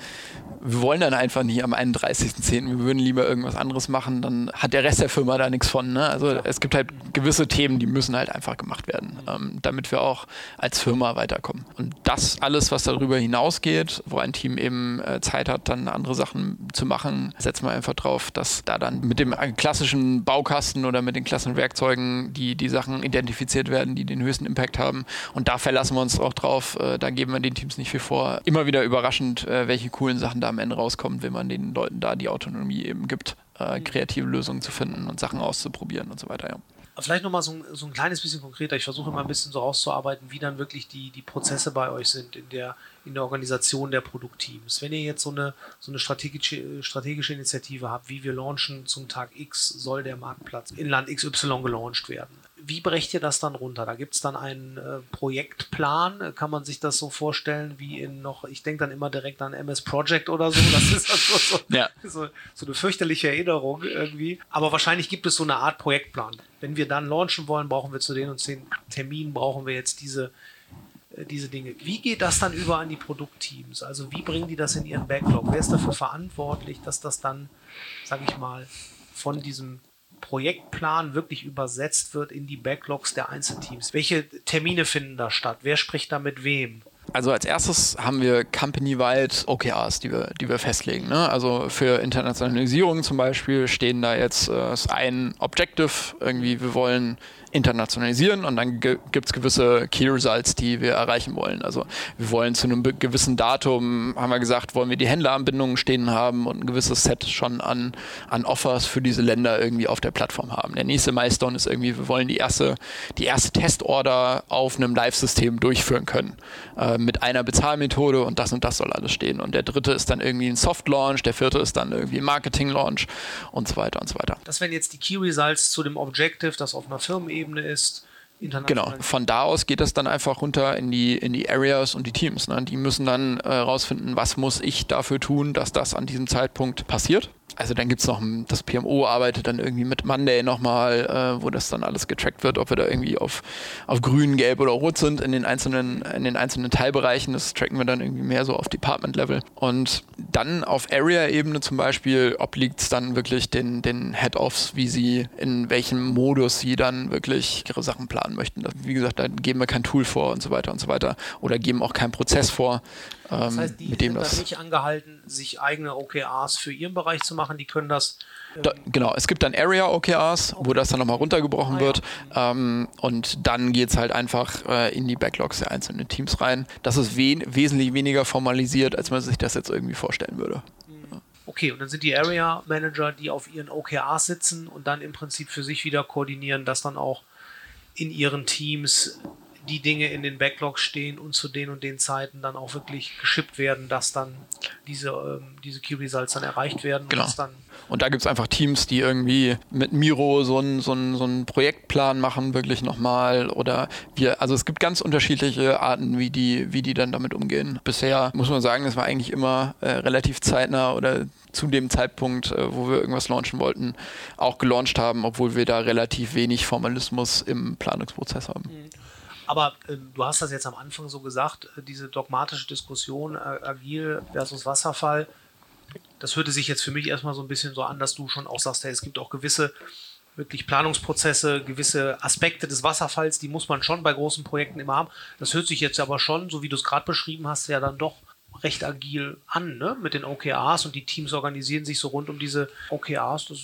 wir wollen dann einfach nicht am 31.10., wir würden lieber irgendwas anderes machen, dann hat der Rest der Firma da nichts von. Ne? Also ja. es gibt halt gewisse Themen, die müssen halt einfach gemacht werden, ähm, damit wir auch als Firma weiterkommen. Und das alles, was darüber hinausgeht, wo ein Team eben äh, Zeit hat, dann andere Sachen zu machen, setzen wir einfach drauf, dass da dann mit dem klassischen Baukasten oder mit den klassischen Werkzeugen die, die Sachen identifiziert werden, die den höchsten Impact haben. Und da verlassen wir uns auch drauf. Äh, da geben wir den Teams nicht viel vor. Immer wieder überraschend, äh, welche coolen Sachen da am Ende rauskommen, wenn man den Leuten da die Autonomie eben gibt, äh, kreative Lösungen zu finden und Sachen auszuprobieren und so weiter. Ja. Vielleicht nochmal so, so ein kleines bisschen konkreter. Ich versuche immer ein bisschen so rauszuarbeiten, wie dann wirklich die, die Prozesse bei euch sind in der, in der Organisation der Produktteams. Wenn ihr jetzt so eine, so eine strategische, strategische Initiative habt, wie wir launchen zum Tag X, soll der Marktplatz in Land XY gelauncht werden wie brecht ihr das dann runter? Da gibt es dann einen äh, Projektplan. Kann man sich das so vorstellen wie in noch, ich denke dann immer direkt an MS Project oder so. Das ist also so, ja. so, so, eine fürchterliche Erinnerung irgendwie. Aber wahrscheinlich gibt es so eine Art Projektplan. Wenn wir dann launchen wollen, brauchen wir zu den und den Terminen, brauchen wir jetzt diese, äh, diese Dinge. Wie geht das dann über an die Produktteams? Also wie bringen die das in ihren Backlog? Wer ist dafür verantwortlich, dass das dann, sage ich mal, von diesem Projektplan wirklich übersetzt wird in die Backlogs der Einzelteams? Welche Termine finden da statt? Wer spricht da mit wem? Also als erstes haben wir company-wide OKRs, die wir, die wir festlegen. Ne? Also für Internationalisierung zum Beispiel stehen da jetzt äh, ein Objective, irgendwie wir wollen internationalisieren und dann gibt es gewisse Key Results, die wir erreichen wollen. Also wir wollen zu einem gewissen Datum, haben wir gesagt, wollen wir die Händleranbindungen stehen haben und ein gewisses Set schon an, an Offers für diese Länder irgendwie auf der Plattform haben. Der nächste Milestone ist irgendwie, wir wollen die erste, die erste Testorder auf einem Live-System durchführen können äh, mit einer Bezahlmethode und das und das soll alles stehen. Und der dritte ist dann irgendwie ein Soft-Launch, der vierte ist dann irgendwie ein Marketing-Launch und so weiter und so weiter. Das wären jetzt die Key Results zu dem Objective, das auf einer Firmenebene Ebene ist. Genau, von da aus geht das dann einfach runter in die, in die Areas und die Teams. Ne? Die müssen dann herausfinden, äh, was muss ich dafür tun, dass das an diesem Zeitpunkt passiert. Also dann gibt es noch, das PMO arbeitet dann irgendwie mit Monday nochmal, äh, wo das dann alles getrackt wird, ob wir da irgendwie auf, auf grün, gelb oder rot sind in den einzelnen, in den einzelnen Teilbereichen. Das tracken wir dann irgendwie mehr so auf Department-Level. Und dann auf Area-Ebene zum Beispiel obliegt es dann wirklich den, den Head-Offs, wie sie, in welchem Modus sie dann wirklich ihre Sachen planen möchten. Wie gesagt, da geben wir kein Tool vor und so weiter und so weiter. Oder geben auch keinen Prozess vor. Das heißt, die mit dem sind das nicht angehalten, sich eigene OKRs für ihren Bereich zu machen. Die können das. Da, genau, es gibt dann Area OKRs, wo das dann nochmal runtergebrochen ah, wird. Ja. Ähm, und dann geht es halt einfach äh, in die Backlogs der einzelnen Teams rein. Das ist we wesentlich weniger formalisiert, als man sich das jetzt irgendwie vorstellen würde. Mhm. Okay, und dann sind die Area Manager, die auf ihren OKRs sitzen und dann im Prinzip für sich wieder koordinieren, dass dann auch in ihren Teams die Dinge in den Backlogs stehen und zu den und den Zeiten dann auch wirklich geschippt werden, dass dann diese, ähm, diese Key Results dann erreicht werden. Genau. Und, und da gibt es einfach Teams, die irgendwie mit Miro so einen so so einen Projektplan machen, wirklich nochmal. Oder wir, also es gibt ganz unterschiedliche Arten, wie die, wie die dann damit umgehen. Bisher muss man sagen, es war eigentlich immer äh, relativ zeitnah oder zu dem Zeitpunkt, äh, wo wir irgendwas launchen wollten, auch gelauncht haben, obwohl wir da relativ wenig Formalismus im Planungsprozess haben. Mhm. Aber äh, du hast das jetzt am Anfang so gesagt, äh, diese dogmatische Diskussion, äh, agil versus Wasserfall, das hörte sich jetzt für mich erstmal so ein bisschen so an, dass du schon auch sagst, hey, es gibt auch gewisse wirklich Planungsprozesse, gewisse Aspekte des Wasserfalls, die muss man schon bei großen Projekten immer haben. Das hört sich jetzt aber schon, so wie du es gerade beschrieben hast, ja dann doch recht agil an, ne? Mit den OKRs und die Teams organisieren sich so rund um diese OKRs. Das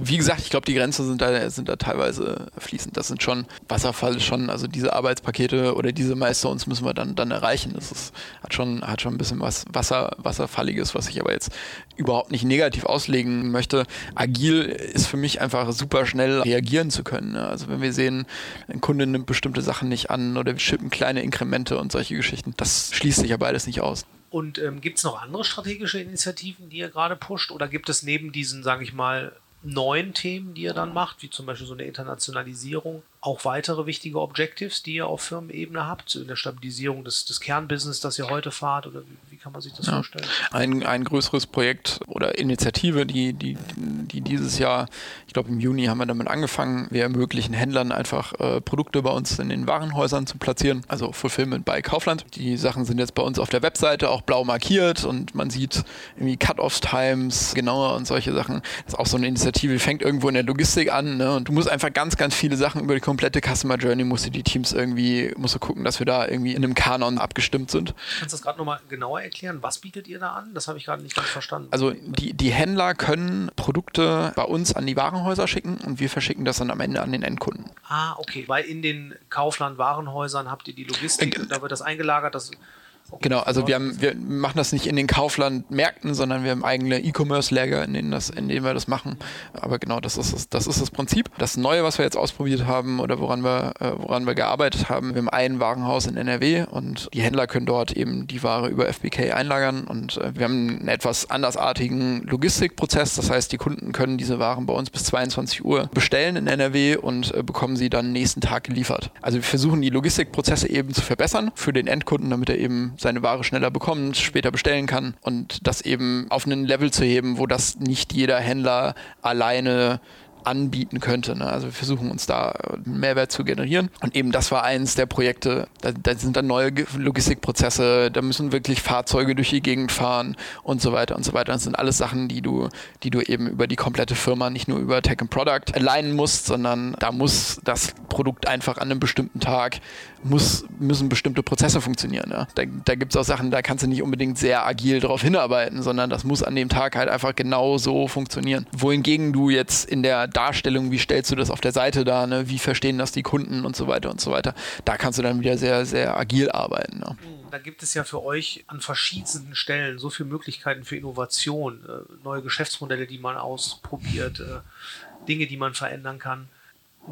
wie gesagt, ich glaube, die Grenzen sind da, sind da teilweise fließend. Das sind schon, Wasserfall schon, also diese Arbeitspakete oder diese Milestones müssen wir dann, dann erreichen. Das ist, hat, schon, hat schon ein bisschen was Wasser, Wasserfalliges, was ich aber jetzt überhaupt nicht negativ auslegen möchte. Agil ist für mich einfach super schnell reagieren zu können. Ne? Also wenn wir sehen, ein Kunde nimmt bestimmte Sachen nicht an oder wir schippen kleine Inkremente und solche Geschichten, das schließt sich ja beides nicht aus. Und ähm, gibt es noch andere strategische Initiativen, die ihr gerade pusht? Oder gibt es neben diesen, sage ich mal, neuen Themen, die ihr dann macht, wie zum Beispiel so eine Internationalisierung, auch weitere wichtige Objectives, die ihr auf Firmenebene habt, in der Stabilisierung des, des Kernbusiness, das ihr heute fahrt? Oder kann man sich das ja. vorstellen? Ein, ein größeres Projekt oder Initiative, die, die, die dieses Jahr, ich glaube im Juni haben wir damit angefangen, wir ermöglichen Händlern einfach äh, Produkte bei uns in den Warenhäusern zu platzieren, also Fulfillment bei Kaufland. Die Sachen sind jetzt bei uns auf der Webseite auch blau markiert und man sieht irgendwie Cut-Off-Times genauer und solche Sachen. Das ist auch so eine Initiative, die fängt irgendwo in der Logistik an ne? und du musst einfach ganz, ganz viele Sachen über die komplette Customer Journey musste die Teams irgendwie, musste gucken, dass wir da irgendwie in einem Kanon abgestimmt sind. Kannst du das gerade nochmal genauer erklären? Was bietet ihr da an? Das habe ich gerade nicht ganz verstanden. Also die, die Händler können Produkte bei uns an die Warenhäuser schicken und wir verschicken das dann am Ende an den Endkunden. Ah, okay. Weil in den Kaufland-Warenhäusern habt ihr die Logistik, äh, da wird das eingelagert, das Genau, also wir, haben, wir machen das nicht in den Kaufland-Märkten, sondern wir haben eigene E-Commerce-Lager, in, denen in denen wir das machen. Aber genau, das ist, das, das ist das Prinzip. Das Neue, was wir jetzt ausprobiert haben oder woran wir, äh, woran wir gearbeitet haben, wir haben ein Warenhaus in NRW und die Händler können dort eben die Ware über FBK einlagern und äh, wir haben einen etwas andersartigen Logistikprozess. Das heißt, die Kunden können diese Waren bei uns bis 22 Uhr bestellen in NRW und äh, bekommen sie dann nächsten Tag geliefert. Also wir versuchen die Logistikprozesse eben zu verbessern für den Endkunden, damit er eben seine Ware schneller bekommt, später bestellen kann und das eben auf einen Level zu heben, wo das nicht jeder Händler alleine anbieten könnte. Ne? Also wir versuchen uns da Mehrwert zu generieren. Und eben das war eins der Projekte. Da, da, sind dann neue Logistikprozesse, da müssen wirklich Fahrzeuge durch die Gegend fahren und so weiter und so weiter. Das sind alles Sachen, die du, die du eben über die komplette Firma, nicht nur über Tech and Product alignen musst, sondern da muss das Produkt einfach an einem bestimmten Tag muss, müssen bestimmte Prozesse funktionieren. Ja. Da, da gibt es auch Sachen, da kannst du nicht unbedingt sehr agil darauf hinarbeiten, sondern das muss an dem Tag halt einfach genau so funktionieren. Wohingegen du jetzt in der Darstellung, wie stellst du das auf der Seite dar, ne? wie verstehen das die Kunden und so weiter und so weiter, da kannst du dann wieder sehr, sehr agil arbeiten. Ja. Da gibt es ja für euch an verschiedensten Stellen so viele Möglichkeiten für Innovation, äh, neue Geschäftsmodelle, die man ausprobiert, äh, Dinge, die man verändern kann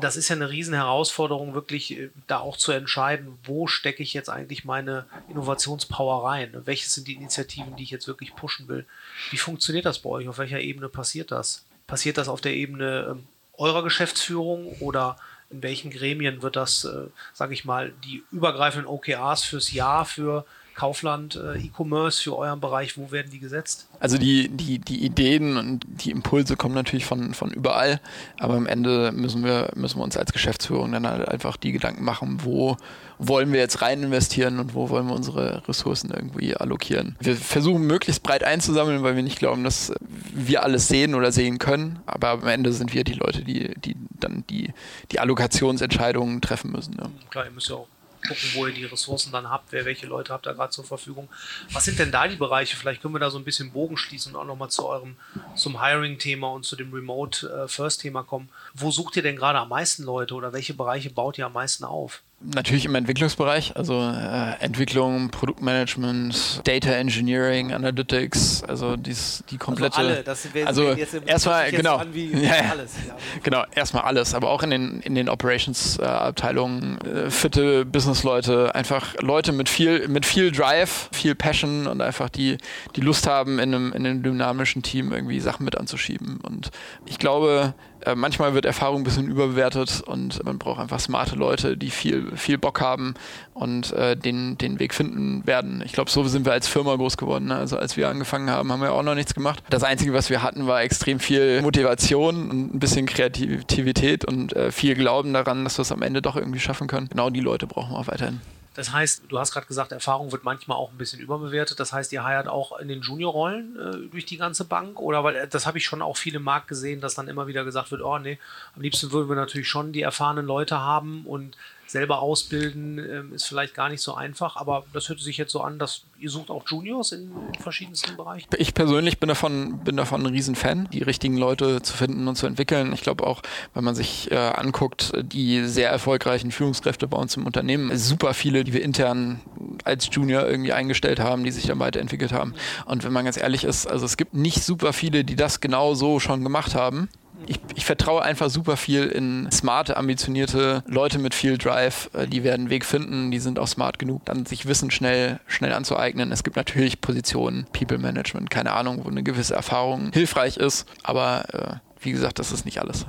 das ist ja eine riesen Herausforderung, wirklich äh, da auch zu entscheiden, wo stecke ich jetzt eigentlich meine Innovationspower rein? Welches sind die Initiativen, die ich jetzt wirklich pushen will? Wie funktioniert das bei euch? Auf welcher Ebene passiert das? Passiert das auf der Ebene ähm, eurer Geschäftsführung oder in welchen Gremien wird das, äh, sage ich mal, die übergreifenden OKRs fürs Jahr für Kaufland äh, E-Commerce für euren Bereich, wo werden die gesetzt? Also die, die, die Ideen und die Impulse kommen natürlich von, von überall, aber am Ende müssen wir, müssen wir uns als Geschäftsführung dann halt einfach die Gedanken machen, wo wollen wir jetzt rein investieren und wo wollen wir unsere Ressourcen irgendwie allokieren. Wir versuchen möglichst breit einzusammeln, weil wir nicht glauben, dass wir alles sehen oder sehen können, aber am Ende sind wir die Leute, die, die dann die, die Allokationsentscheidungen treffen müssen. Ja. Klar, ihr müsst ja auch gucken, wo ihr die Ressourcen dann habt, wer welche Leute habt da gerade zur Verfügung. Was sind denn da die Bereiche? Vielleicht können wir da so ein bisschen Bogen schließen und auch nochmal zu eurem zum Hiring-Thema und zu dem Remote-First-Thema kommen. Wo sucht ihr denn gerade am meisten Leute oder welche Bereiche baut ihr am meisten auf? Natürlich im Entwicklungsbereich, also äh, Entwicklung, Produktmanagement, Data Engineering, Analytics, also dies, die komplette. Also, alle, das wäre also jetzt erstmal genau, ja, ja. alles. Ja. Genau, erstmal alles, aber auch in den in den Operations-Abteilungen äh, fitte Businessleute, einfach Leute mit viel mit viel Drive, viel Passion und einfach die die Lust haben in einem in einem dynamischen Team irgendwie Sachen mit anzuschieben. Und ich glaube, äh, manchmal wird Erfahrung ein bisschen überbewertet und man braucht einfach smarte Leute, die viel, viel Bock haben und äh, den, den Weg finden werden. Ich glaube, so sind wir als Firma groß geworden. Ne? Also als wir angefangen haben, haben wir auch noch nichts gemacht. Das Einzige, was wir hatten, war extrem viel Motivation und ein bisschen Kreativität und äh, viel Glauben daran, dass wir es am Ende doch irgendwie schaffen können. Genau die Leute brauchen wir auch weiterhin. Das heißt, du hast gerade gesagt, Erfahrung wird manchmal auch ein bisschen überbewertet. Das heißt, ihr heiert auch in den Juniorrollen äh, durch die ganze Bank? Oder weil äh, das habe ich schon auch viel im Markt gesehen, dass dann immer wieder gesagt wird, oh nee, am liebsten würden wir natürlich schon die erfahrenen Leute haben und selber ausbilden ähm, ist vielleicht gar nicht so einfach, aber das hört sich jetzt so an, dass ihr sucht auch Juniors in, in verschiedensten Bereichen. Ich persönlich bin davon, bin davon ein Riesenfan, die richtigen Leute zu finden und zu entwickeln. Ich glaube auch, wenn man sich äh, anguckt, die sehr erfolgreichen Führungskräfte bei uns im Unternehmen, super viele, die wir intern als Junior irgendwie eingestellt haben, die sich dann weiterentwickelt haben. Und wenn man ganz ehrlich ist, also es gibt nicht super viele, die das genau so schon gemacht haben ich, ich, vertraue einfach super viel in smarte, ambitionierte Leute mit viel Drive. Äh, die werden einen Weg finden, die sind auch smart genug, dann sich Wissen schnell, schnell anzueignen. Es gibt natürlich Positionen, People Management, keine Ahnung, wo eine gewisse Erfahrung hilfreich ist. Aber äh, wie gesagt, das ist nicht alles.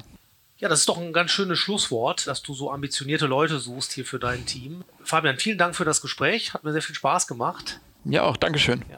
Ja, das ist doch ein ganz schönes Schlusswort, dass du so ambitionierte Leute suchst hier für dein Team. Fabian, vielen Dank für das Gespräch. Hat mir sehr viel Spaß gemacht. Ja, auch. Dankeschön. Ja.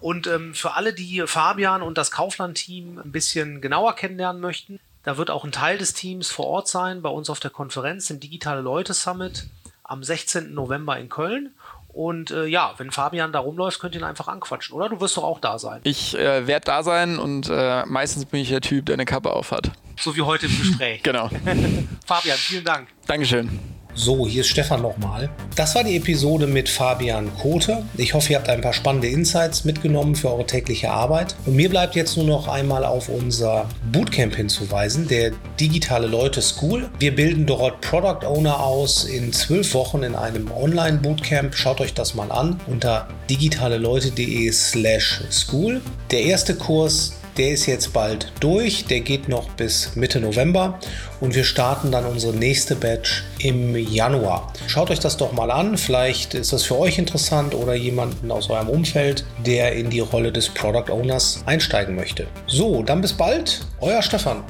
Und ähm, für alle, die Fabian und das Kaufland-Team ein bisschen genauer kennenlernen möchten, da wird auch ein Teil des Teams vor Ort sein, bei uns auf der Konferenz, im Digitale Leute Summit am 16. November in Köln. Und äh, ja, wenn Fabian da rumläuft, könnt ihr ihn einfach anquatschen, oder? Du wirst doch auch da sein. Ich äh, werde da sein und äh, meistens bin ich der Typ, der eine Kappe aufhat. So wie heute im Gespräch. genau. Fabian, vielen Dank. Dankeschön. So, hier ist Stefan nochmal. Das war die Episode mit Fabian Kote. Ich hoffe, ihr habt ein paar spannende Insights mitgenommen für eure tägliche Arbeit. Und mir bleibt jetzt nur noch einmal auf unser Bootcamp hinzuweisen, der Digitale Leute School. Wir bilden dort Product Owner aus in zwölf Wochen in einem Online-Bootcamp. Schaut euch das mal an unter digitaleleute.de slash school. Der erste Kurs der ist jetzt bald durch. Der geht noch bis Mitte November und wir starten dann unsere nächste Batch im Januar. Schaut euch das doch mal an. Vielleicht ist das für euch interessant oder jemanden aus eurem Umfeld, der in die Rolle des Product Owners einsteigen möchte. So, dann bis bald. Euer Stefan.